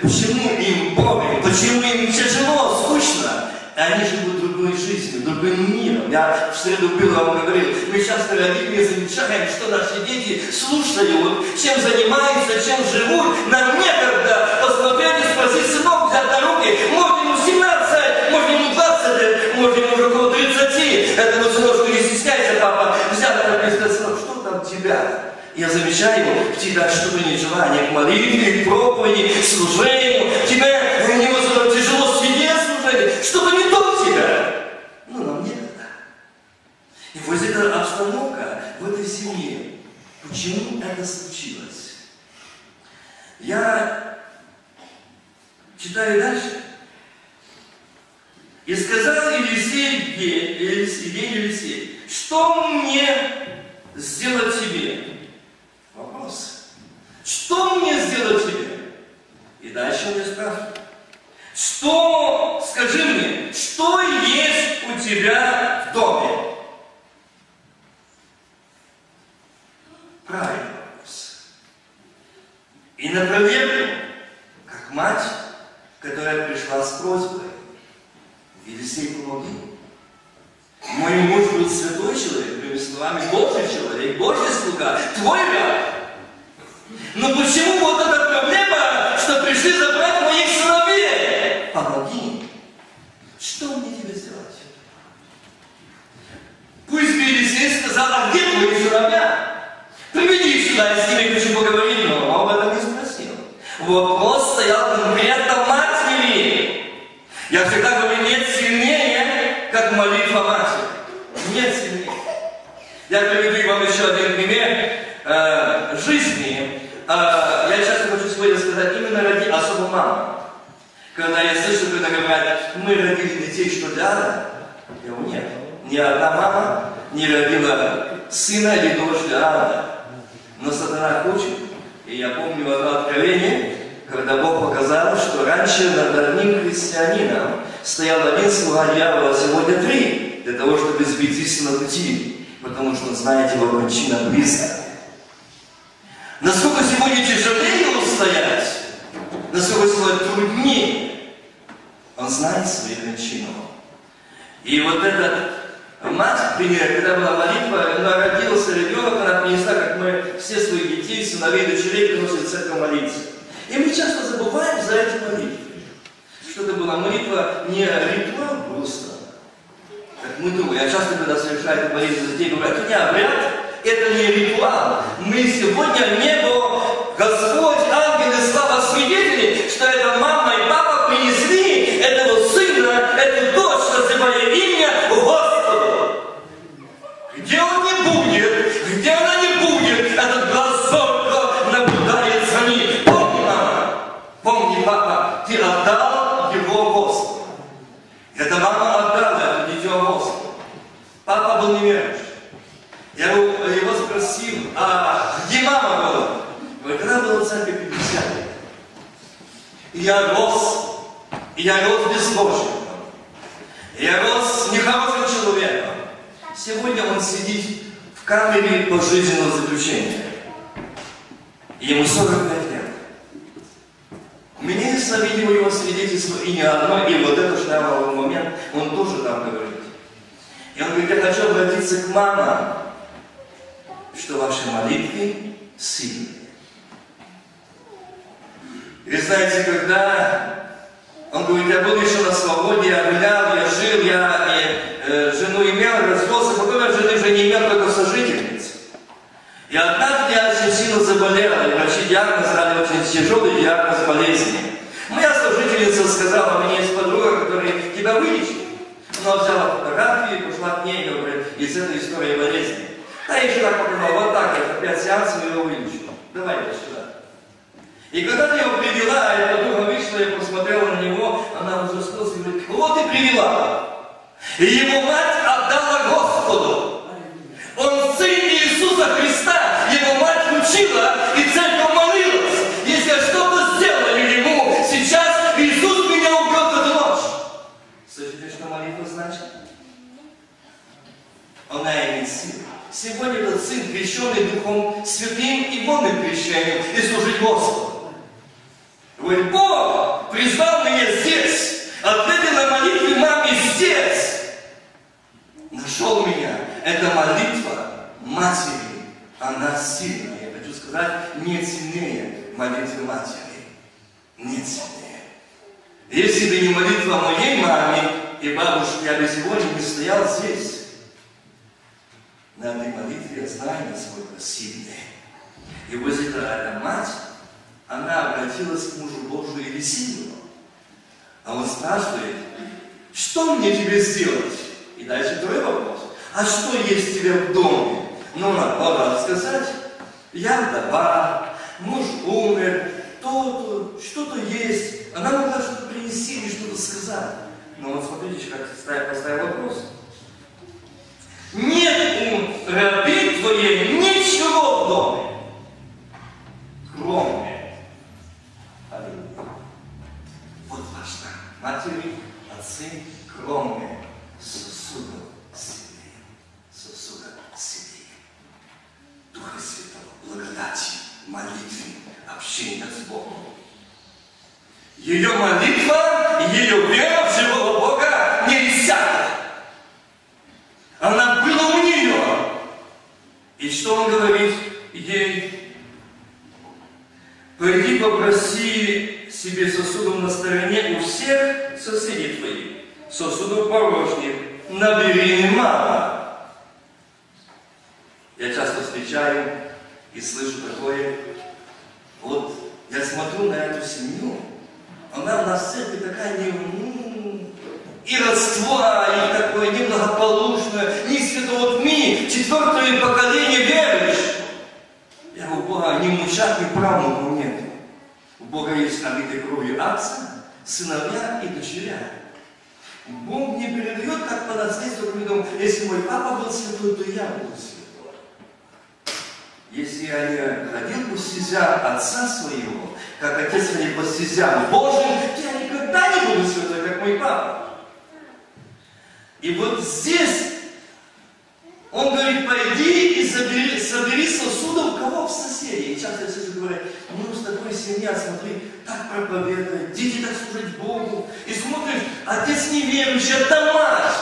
Почему им boring, почему им тяжело, скучно? Они живут другой жизнью, другим миром. Я в среду был вам говорил, мы часто родители замечаем, что наши дети слушают, чем занимаются, чем живут. Нам некогда посмотреть и спросить, сынок, взять на руки, может ему 17, может ему 20 лет, может ему около 30. Этому сыночку не стесняйся, папа, взять на руки и сынок, что там тебя? Я замечаю, в тебя что-то не желание к молитве, к проповеди, к служению. Тебе невозможно тяжело сидеть служение. Что-то не то тебя. Ну, нам некогда. И вот эта обстановка в этой семье. Почему это случилось? Я читаю дальше. И сказал Елисей, Елисей, Елисей, что мне сделать тебе? Вопрос. Что мне сделать тебе? И дальше он спрашивает. Что, скажи мне, что есть у тебя в доме? Правильный вопрос. И на проверку, как мать, которая пришла с просьбой, Елисей помоги. Мой муж был святой человек, другими словами, Божий человек, Божий слуга, твой раб. Но почему вот эта проблема, что пришли забрать моих сыновей? Помоги. Что мне тебе сделать? Пусть бы Елисей сказал, а где твои сыновья? Приведи сюда, я с ними хочу поговорить, но он об этом не спросил. Вопрос стоял конкретно матери. Я всегда говорю, нет сильнее, как молитва матери. Нет сильнее. Я приведу вам еще один пример э, жизни. Э, я часто хочу сегодня сказать, именно ради особо мамы. Когда я слышу, когда говорят, мы родили детей, что для я говорю, нет. Ни одна мама не родила сына или дочь для Анны. Но сатана хочет. И я помню одно откровение, когда Бог показал, что раньше над одним христианином стоял один слуга дьявола, а сегодня три, для того, чтобы сбить истину пути, потому что он знает его кончина близко. Насколько сегодня тяжелее устоять, насколько сегодня труднее, он знает свою кончину. И вот этот мать, к примеру, когда была молитва, она родился ребенок, она принесла, как мы все своих детей, сыновей, дочерей приносят в церковь молиться. И мы часто забываем за эти молитвы. Что это была молитва не ритуал просто, как мы думаем. Я часто, когда совершаю эту за детей, говорю, это не обряд, это не ритуал. Мы сегодня небо, Господь, ангелы, слава свидетели, что это мама и папа принесли этого сына, эту дочь, был неверующий. Я его, спросил, а где мама была? Говорит, она была в церкви 50 лет. И я рос, и я рос безбожником. И я рос нехорошим человеком. Сегодня он сидит в камере пожизненного заключения. И ему 45 лет. У меня есть видео его свидетельство и не одно, и вот это шрамовый момент, он тоже там говорит. И он говорит, я хочу обратиться к мамам, что ваши молитвы сильные. И знаете, когда он говорит, я был еще на свободе, я гулял, я жил, я э, жену имел, развелся, потом я жены уже не имел, только сожительниц. И однажды я очень сильно заболел, и врачи диагноз дали очень тяжелый диагноз болезни. Моя служительница сказала, у меня есть подруга, которая тебя вылечит. Она взяла фотографии, пошла к ней, говорит, из этой истории болезни. Да еще так показала, вот так, вот, опять сеанс, мы его вылечим. Давай иди сюда. И когда ты его привела, а я подруга вышла, я посмотрела на него, она ужаснулась и говорит, кого ты привела? И его мать сын, крещенный Духом Святым, и и крещением, и служить Господу. Говорит, Бог призвал меня здесь, ответил на молитве маме здесь. Нашел меня. Это молитва матери. Она сильная. Я хочу сказать, нет сильнее молитвы матери. Нет сильнее. Если бы не молитва моей маме и бабушки, я бы сегодня не стоял здесь. На этой молитве знаю, насколько сильная. И вот эта, мать, она обратилась к мужу Божию или сильному. А он спрашивает, что мне тебе сделать? И дальше второй вопрос. А что есть у тебя в доме? Ну, надо могла сказать, я вдова, муж умер, то-то, что-то есть. Она могла что-то принести или что-то сказать. Но вот смотрите, как ставил, поставил вопрос. Нет у раби твоей ничего в доме, кроме Аллилуйя. Вот важно. Матери, отцы, кроме сосудов себе. Сосуда себе. Духа Святого, благодати, молитвы, общения с Богом. Ее молитва, ее вера в живого Бога не иссякла. Она была у нее. И что он говорит ей? Пойди попроси себе сосудом на стороне у всех соседей твоих, сосудов порожних, набери немало. Я часто встречаю и слышу такое, вот я смотрю на эту семью, она у нас церкви такая не, и родство, и такое неблагополучное, ни святого тьми, четвертое поколение верующих. Я у Бога ни внучат, ни. У Бога есть обитой кровью отца, сыновья и дочеря. Бог не передает как по наследству, как если мой папа был святой, то я буду святой. Если я не ходил по стезям отца своего, как отец не по стезям Божьим, я никогда не буду святой, как мой папа. И вот здесь он говорит, пойди и собери, собери сосудов кого в соседей. И часто все говорят, ну с такой семья, смотри, так проповедует, дети так служат Богу. И смотришь, отец неверующий, это мать.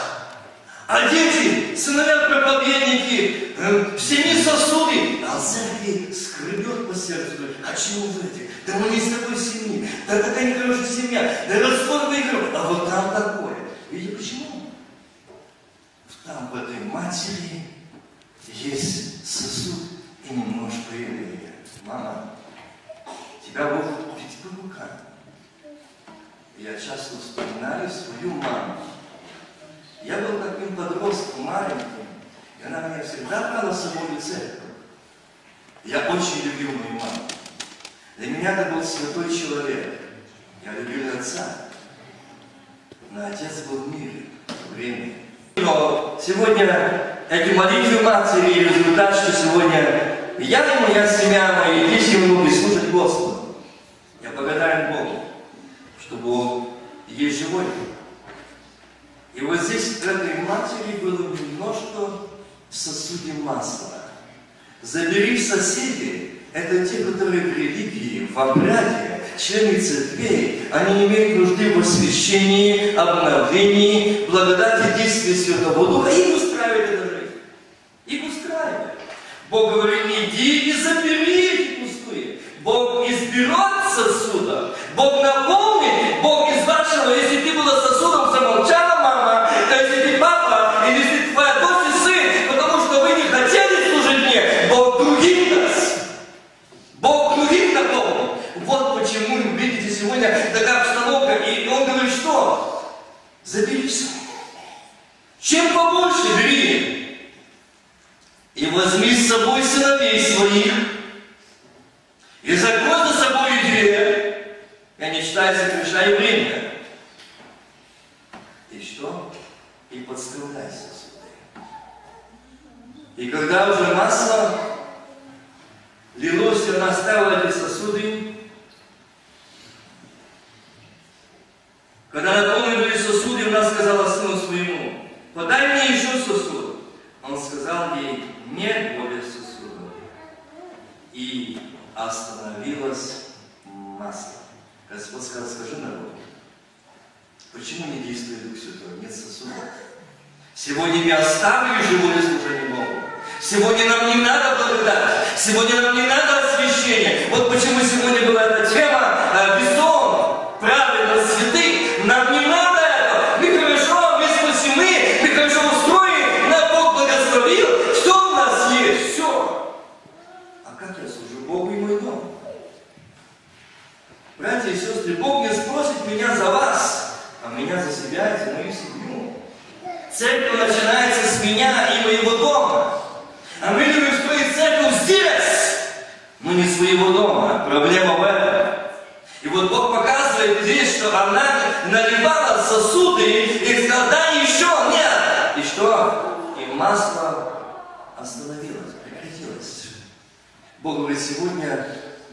А дети, сыновья проповедники, э, в семье сосуды, а церкви скребет по сердцу, а чего в этих? Да мы не из такой семьи, да такая нехорошая семья, да родство выиграл, а вот там такое. Видите, почему? Там в этой матери есть сосуд и немножко еврея. Мама, тебя Бог ведь по рукам. Я часто вспоминаю свою маму. Я был таким подростком маленьким, и она меня всегда брала с собой в церковь. Я очень любил мою маму. Для меня это был святой человек. Я любил отца. Но отец был в мире, в время. Но сегодня эти молитвы матери и результат, что сегодня я и моя семья, мои дети могут служить Господу. Я благодарен Богу, что Бог есть живой. И вот здесь в этой матери было немножко в сосуде масла. Забери в соседей, это те, которые в религии, в обряде, члены церквей, они имеют нужды в освящении, обновлении, благодати действия Святого Духа. Их устраивает эта жизнь. Их устраивает. Бог говорит, иди и забери эти пустые. Бог изберет сосуда. Бог наполнит. Бог из вашего, если ты была сосудом, замолчала мама, а если ты папа, или если ты твоя дочь и сын, потому что вы не хотели служить мне, Бог других даст. Бог других наполнит. Вот почему, видите, сегодня такая обстановка. И он говорит, что? Забери все. Чем побольше бери. И возьми с собой сыновей своих, и закрой за собой дверь, и не считай совершай время. И что? И подставляй сосуды. И когда уже масло лилось, и она ставила эти сосуды, когда наполнили сосуды, она сказала сыну своему, подай мне еще сосуд. Он сказал ей, нет более сосуда. И остановилось масло. Господь сказал, скажи народу, почему не действует Дух Святой? Нет сосуда. Сегодня я оставлю живое служение Богу. Сегодня нам не надо благодать. Сегодня нам не надо освящение. Вот почему сегодня была эта тема э, «Весон, правильно, святых». Нам не надо это. Мы хорошо, мы спасены, мы хорошо устроены, на Бог благословил. Что у нас есть? Все. А как я служу Богу и мой дом? Братья и сестры, Бог не спросит меня за вас, а меня за себя и за мою семью. Церковь начинается с меня и моего дома. А мы любим строить церковь здесь, но не своего дома. Проблема в этом. И вот Бог показывает здесь, что она наливала сосуды и сказала, еще нет. И что? И масло остановилось, прекратилось. Бог говорит, сегодня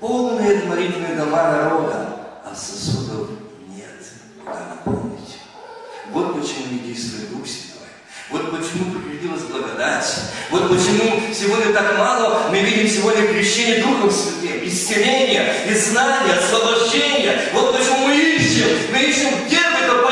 полные молитвенные дома народа, а сосудов нет. Куда наполнить? Вот почему не действует Дух Святой. Вот почему прекратилась благодать. Вот почему сегодня так мало мы видим сегодня крещение Духом Святым, исцеление, и знания, освобождение. Вот почему мы ищем, мы ищем где то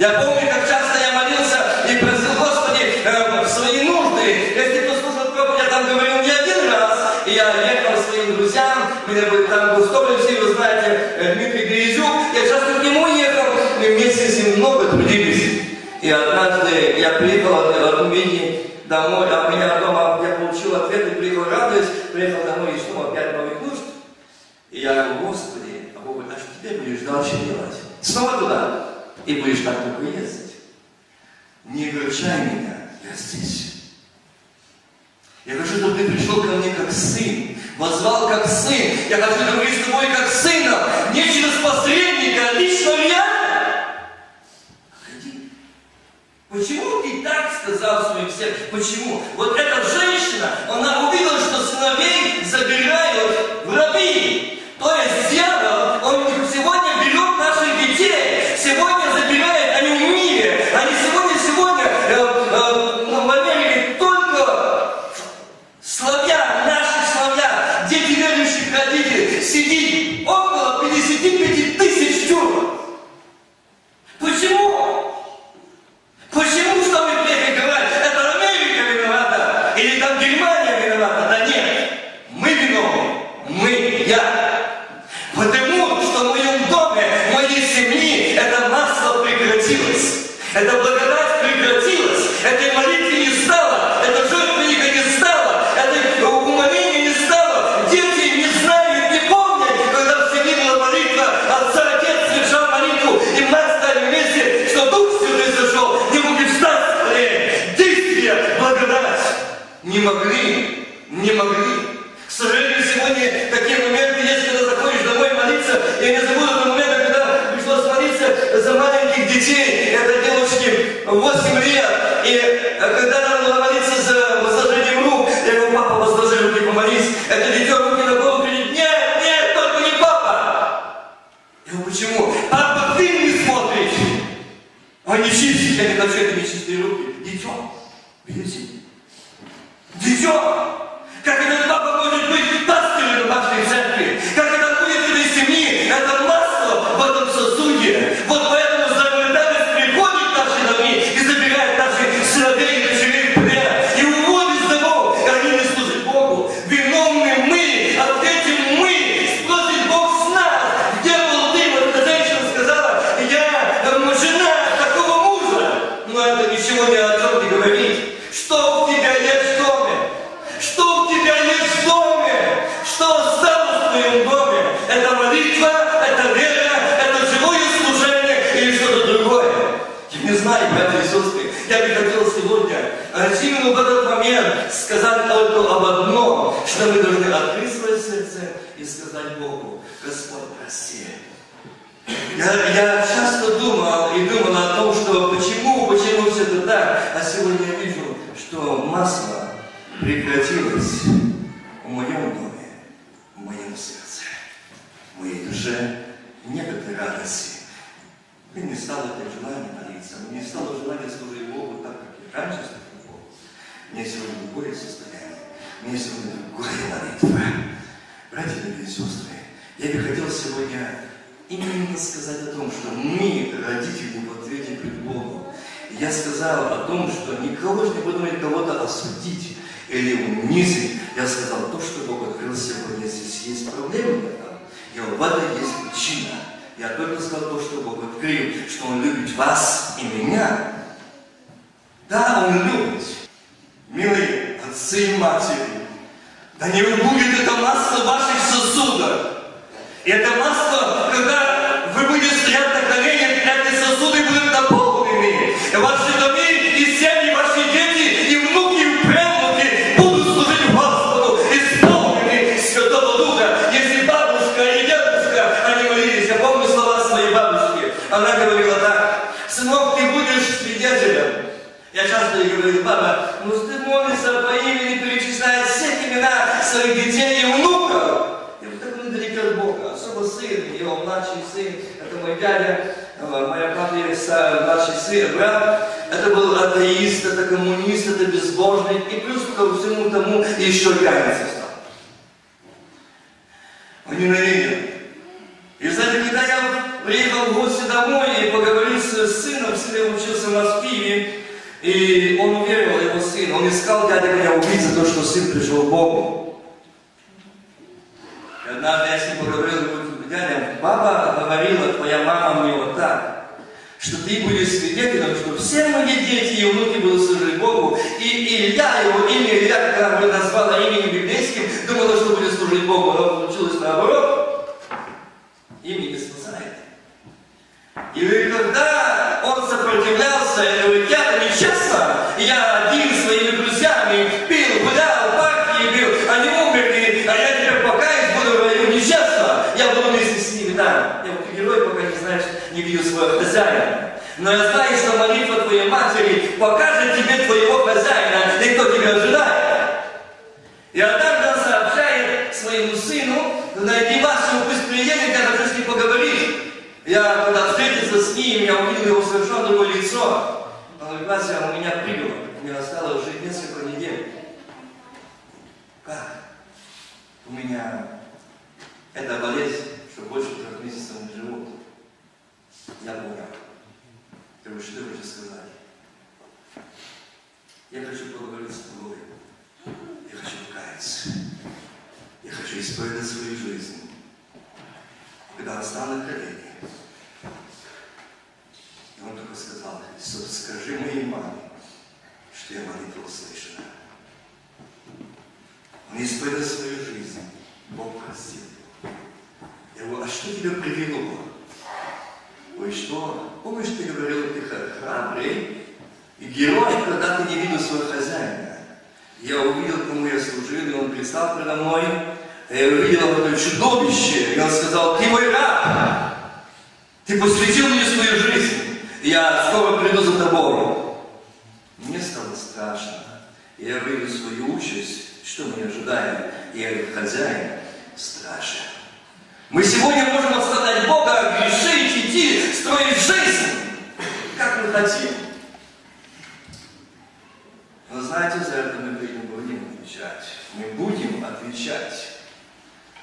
Я помню, как часто я молился и просил Господи э, свои нужды. Если кто слушал проповедь, я там говорил не один раз. И я ехал своим друзьям, меня был, там был все вы знаете, э, Дмитрий Березюк. Я часто к нему ехал, мы вместе с ним много трудились. И однажды я приехал в Армении домой, а у меня дома я получил ответ и приехал радуясь, приехал домой и снова опять новых нужд. И я говорю, Господи, а Бог а что теперь будешь дальше делать? Снова туда и будешь так только ездить. Не огорчай меня, я здесь. Я хочу, чтобы ты пришел ко мне как сын, возвал как сын. Я хочу говорить с тобой как сыном, не через посредника, лично. Ходи. Почему ты так сказал своим сердцем? Почему? Вот эта женщина, она увидела, что сыновей забирают в раби. То есть дьявол, свет, брат. Это был атеист, это коммунист, это безбожный. И плюс ко всему тому еще пьяница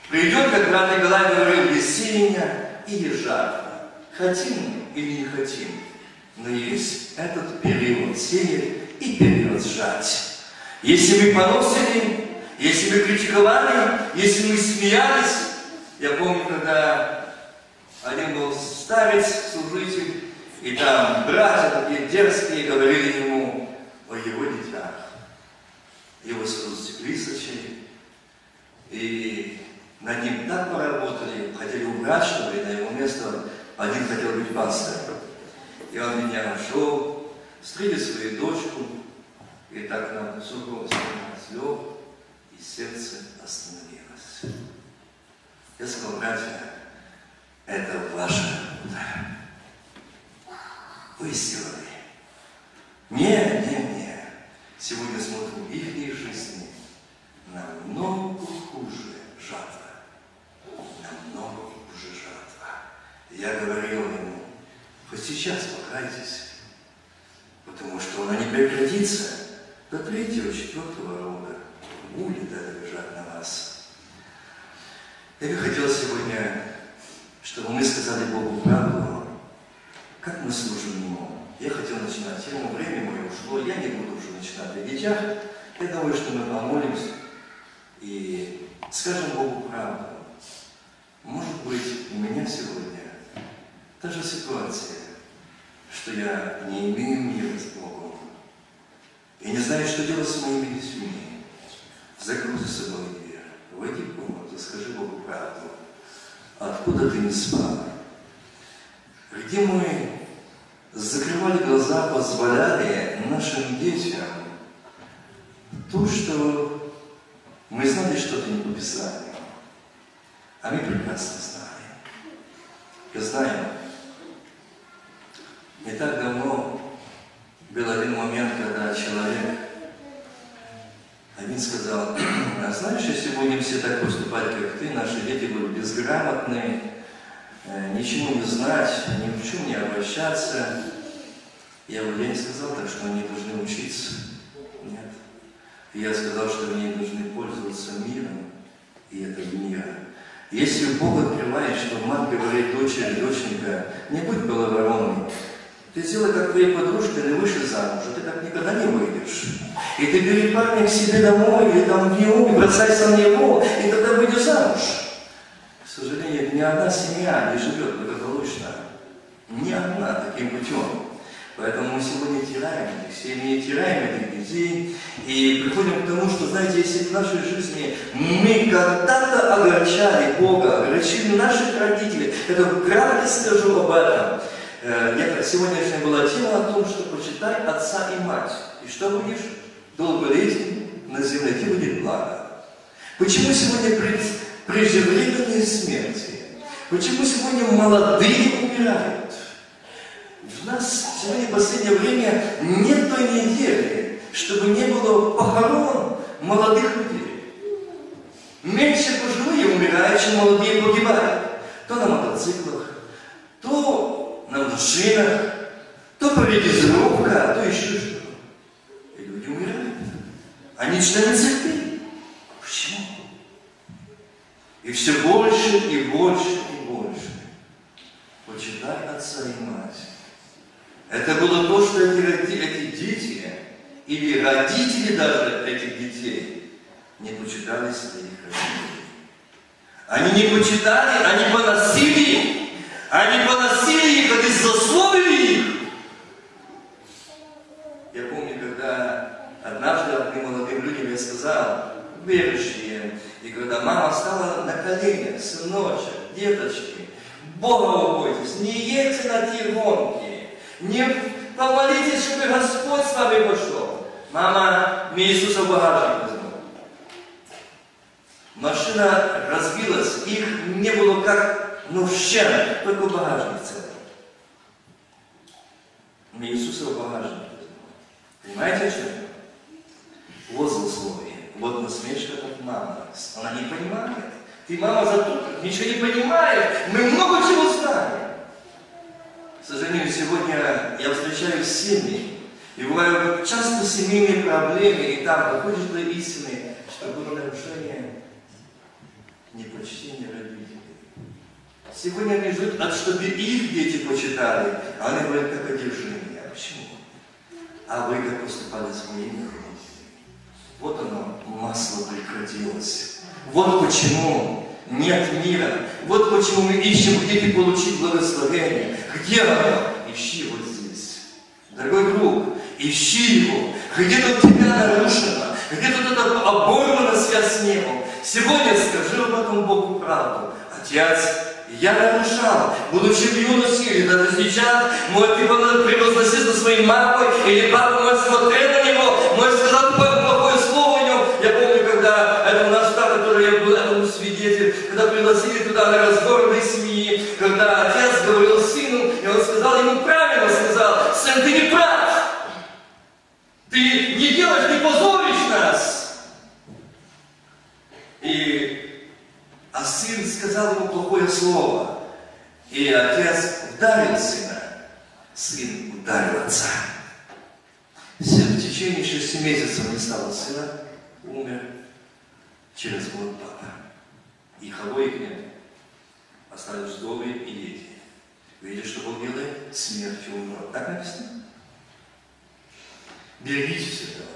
Придет, как брат Николай говорил, синяя или жатва. Хотим или не хотим. Но есть этот период сеять и период сжать. Если мы поносили, если мы критиковали, если мы смеялись, я помню, когда один был старец, служитель, и там братья такие дерзкие говорили ему о его детях. Его сразу циклисочи. И на ним так поработали, хотели убрать, чтобы ли, на его место один хотел быть пастором. И он меня нашел, встретил свою дочку, и так на высоком слез, и сердце остановилось. Я сказал, братья, это ваше удар. Вы сделали. Не, не, не. Сегодня смотрим их жизни намного хуже жатва. Намного хуже жатва. Я говорил ему, хоть сейчас покайтесь, потому что она не прекратится до третьего, четвертого рода. Будет это лежать на вас. Я бы хотел сегодня, чтобы мы сказали Богу правду, как мы служим Ему. Я хотел начинать тему, время мое ушло, я не буду уже начинать о детях. Я думаю, что мы помолимся и скажем Богу правду. Может быть, у меня сегодня та же ситуация, что я не имею мира с Богом. Я не знаю, что делать с моими детьми. Закрой за собой дверь, войди в комнату, скажи Богу правду. Откуда ты не спал? Где мы закрывали глаза, позволяли нашим детям то, что мы знали что-то не по Писанию, а мы прекрасно знали. Я знаю, не так давно был один момент, когда человек, один сказал, а знаешь, если будем все так поступать, как ты, наши дети будут безграмотные, ничего не знать, ни в чем не обращаться. Я, я не сказал так, что они должны учиться. Нет. Я сказал, что они должны пользоваться миром, и это мира. Если Бог открывает, что мать говорит дочери, доченька, не будь головороной, ты сделай, как твоя подружка, или вышли замуж, а ты так никогда не выйдешь. И ты бери парня к себе домой, или там в и бросайся на него, и тогда выйдешь замуж сожалению, ни одна семья не живет благополучно. Ни одна таким путем. Поэтому мы сегодня теряем этих семей, теряем этих детей и приходим к тому, что, знаете, если в нашей жизни мы когда-то огорчали Бога, огорчили наших родителей, это правда скажу об этом. Э, я, сегодняшняя была тема о том, что почитай отца и мать. И что будешь? Долголетие на земле, тебе будет благо. Почему сегодня преждевременные смерти? Почему сегодня молодые умирают? У нас сегодня в последнее время нет той недели, чтобы не было похорон молодых людей. Меньше пожилые умирают, чем молодые погибают. То на мотоциклах, то на машинах, то поведезровка, то еще что-то. И люди умирают. Они члены церкви. Почему? И все больше и больше и больше. Почитай отца и мать. Это было то, что эти, эти дети, или родители даже этих детей, не почитали своих родителей. Они не почитали, они поносили Они поносили их, они злословили их. Я помню, когда однажды одним молодым людям я сказал, верующие, и когда мама стала на колени, сыночек, деточки, Бога бойтесь, не едьте на те гонки, не помолитесь, чтобы Господь с вами пошел. Мама, мне Иисуса в багажник возьму. Машина разбилась, их не было как, ну, вщера, только багажник целый. Мне Иисуса в багажник возьму. Понимаете, что? Вот злословие. Вот насмешка от мамы. Она не понимает. Ты, мама, зато ничего не понимаешь. Мы много чего знаем. Сожалению, сегодня я встречаюсь с семьями, и бывают часто семейные проблемы, и там доходишь до истины, что было нарушение непочтения родителей. Сегодня они ждут, чтобы их дети почитали, а они говорят, как одержимые. А почему? А вы как поступали с моими? Вот оно, масло прекратилось. Вот почему нет мира. Вот почему мы ищем, где получить благословение. Где оно? Ищи вот здесь. Дорогой друг, ищи его. Где-то у тебя нарушено. Где-то это оборвана связь с небом. Сегодня скажи об этом Богу правду. Отец, я нарушал, будучи в юности, или даже сейчас, мой превозноситься своей мамой или папой мой смотрел на него, мой сказал плохое слово о нем. Я помню, когда это наш штат, который я был этому свидетель, когда пригласили туда на разбор этой семьи, когда отец говорил ему правильно, сказал, сын, ты не прав. Ты не делаешь, не позоришь нас. И, а сын сказал ему плохое слово. И отец ударил сына. Сын ударил отца. В течение шести месяцев не стало сына, умер. Через год папа. И обоих нет. Остались вдовы и дети. Видишь, что Бог делает? Смертью умрет. Так написано? Берегитесь этого.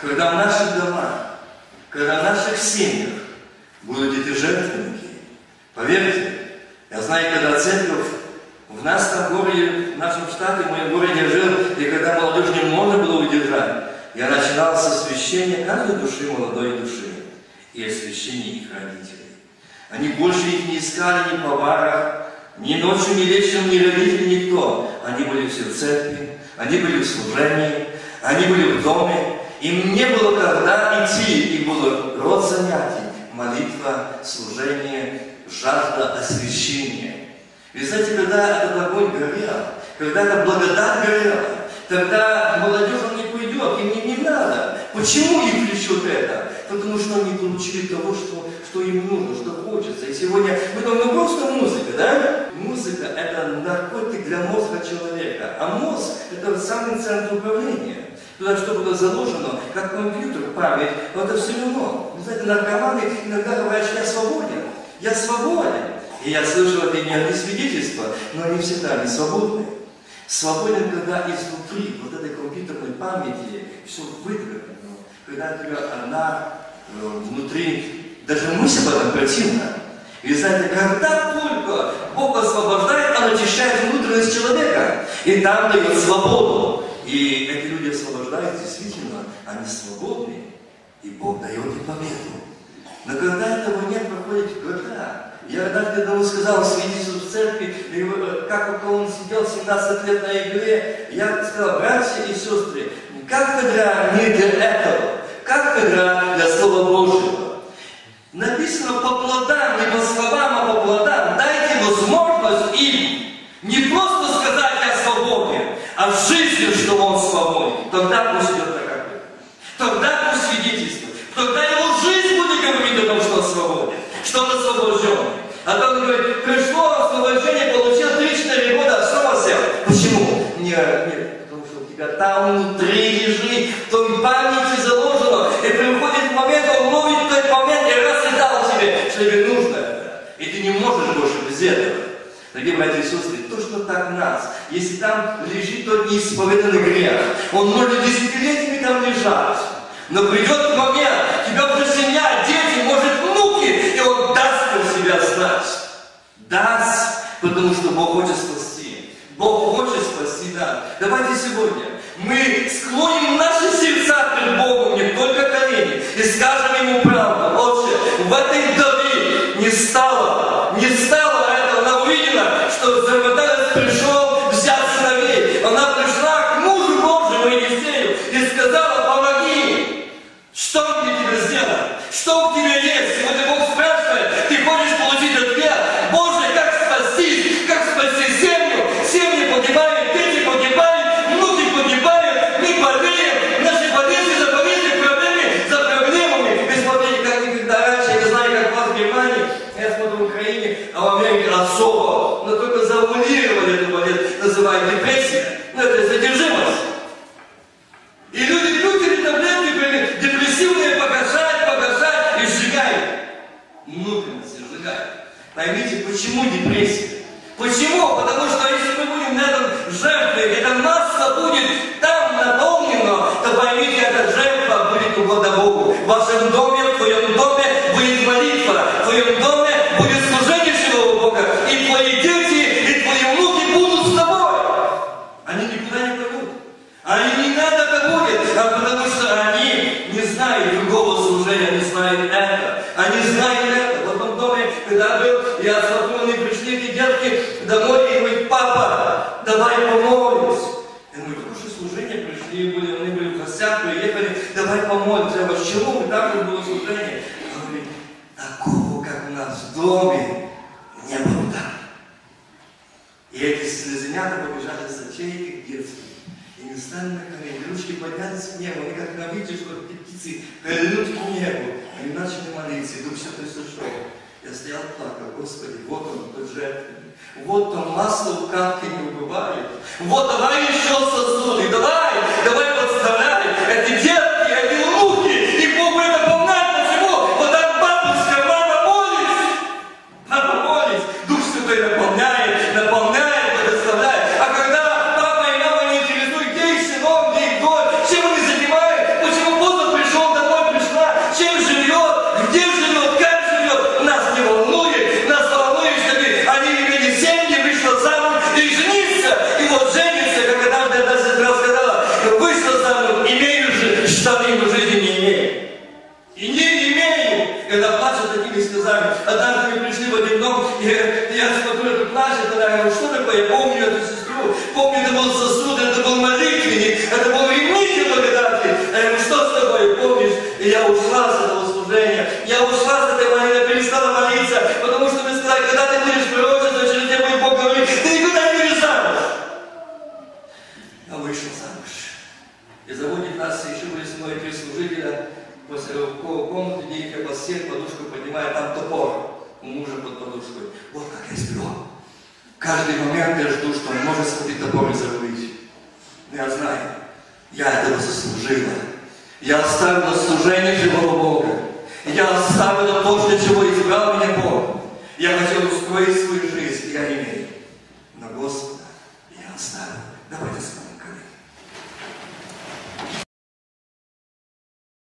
Когда в наших домах, когда в наших семьях будут эти жертвенники, поверьте, я знаю, когда церковь в нас там городе, в нашем штате, в моем городе жил, и когда молодежь не можно было удержать, я начинал с освящения каждой души молодой души и освящения их родителей. Они больше их не искали ни по барах, ни ночью, ни вечером, ни родители, никто. Они были все в церкви, они были в служении, они были в доме, им не было когда идти, им было род занятий, молитва, служение, жажда освящения. Вы знаете, когда этот огонь горел, когда эта благодать горела, тогда молодежь не пойдет, им не, не надо. Почему их влечет это? Потому что они получили того, что, что им нужно, что хочется. И сегодня мы думаем, ну просто музыка, да? Музыка – это наркотик для мозга человека. А мозг – это самый центр управления. Туда что было заложено, как компьютер, память, но это все равно. Вы знаете, наркоманы иногда говорят, что я свободен. Я свободен. И я слышал от не одни свидетельства, но они всегда не свободны. Свободен, когда изнутри вот этой компьютерной памяти все выдвинуто. Когда тебя она внутри, даже мысль об этом противна. И знаете, когда только Бог освобождает, Он очищает внутренность человека. И там дает свободу. И эти люди освобождаются, действительно, они свободны. И Бог дает им победу. Но когда этого нет, проходит года. Я однажды одному сказал, свидетельству в церкви, э, как он сидел 17 лет на игре, я сказал, братья и сестры, как тогда не для этого? Как тогда для Слова Божьего? Написано по плодам, не по словам, а по плодам. Дайте возможность им не просто сказать «я свободен», а в жизни, что он свободен. Тогда пусть идет на как Тогда пусть свидетельствует. Тогда его жизнь будет говорить о том, что он свободен, что он освобожден. А то он говорит, пришло освобождение, получил 3-4 года, снова сел. Почему? Нет, нет, потому что у тебя там внутри лежит, в той памяти заложено. Приходит момент, он ловит тот момент и раз и дал тебе, что тебе нужно. И ты не можешь больше без этого. Дорогие братья и сестры, то, что так нас, если там лежит тот неисповеданный грех, он может десятилетиями там лежать. Но придет момент, тебя уже семья, дети, может внуки, и он даст про себя знать. Даст, потому что Бог хочет спасти. Бог хочет спасти, да. Давайте сегодня мы склоним наши сердца пред Богом, только колени, и скажем Ему правду. Отче, в этой вдове не стало, не стало этого, она увидела, что Зарватарец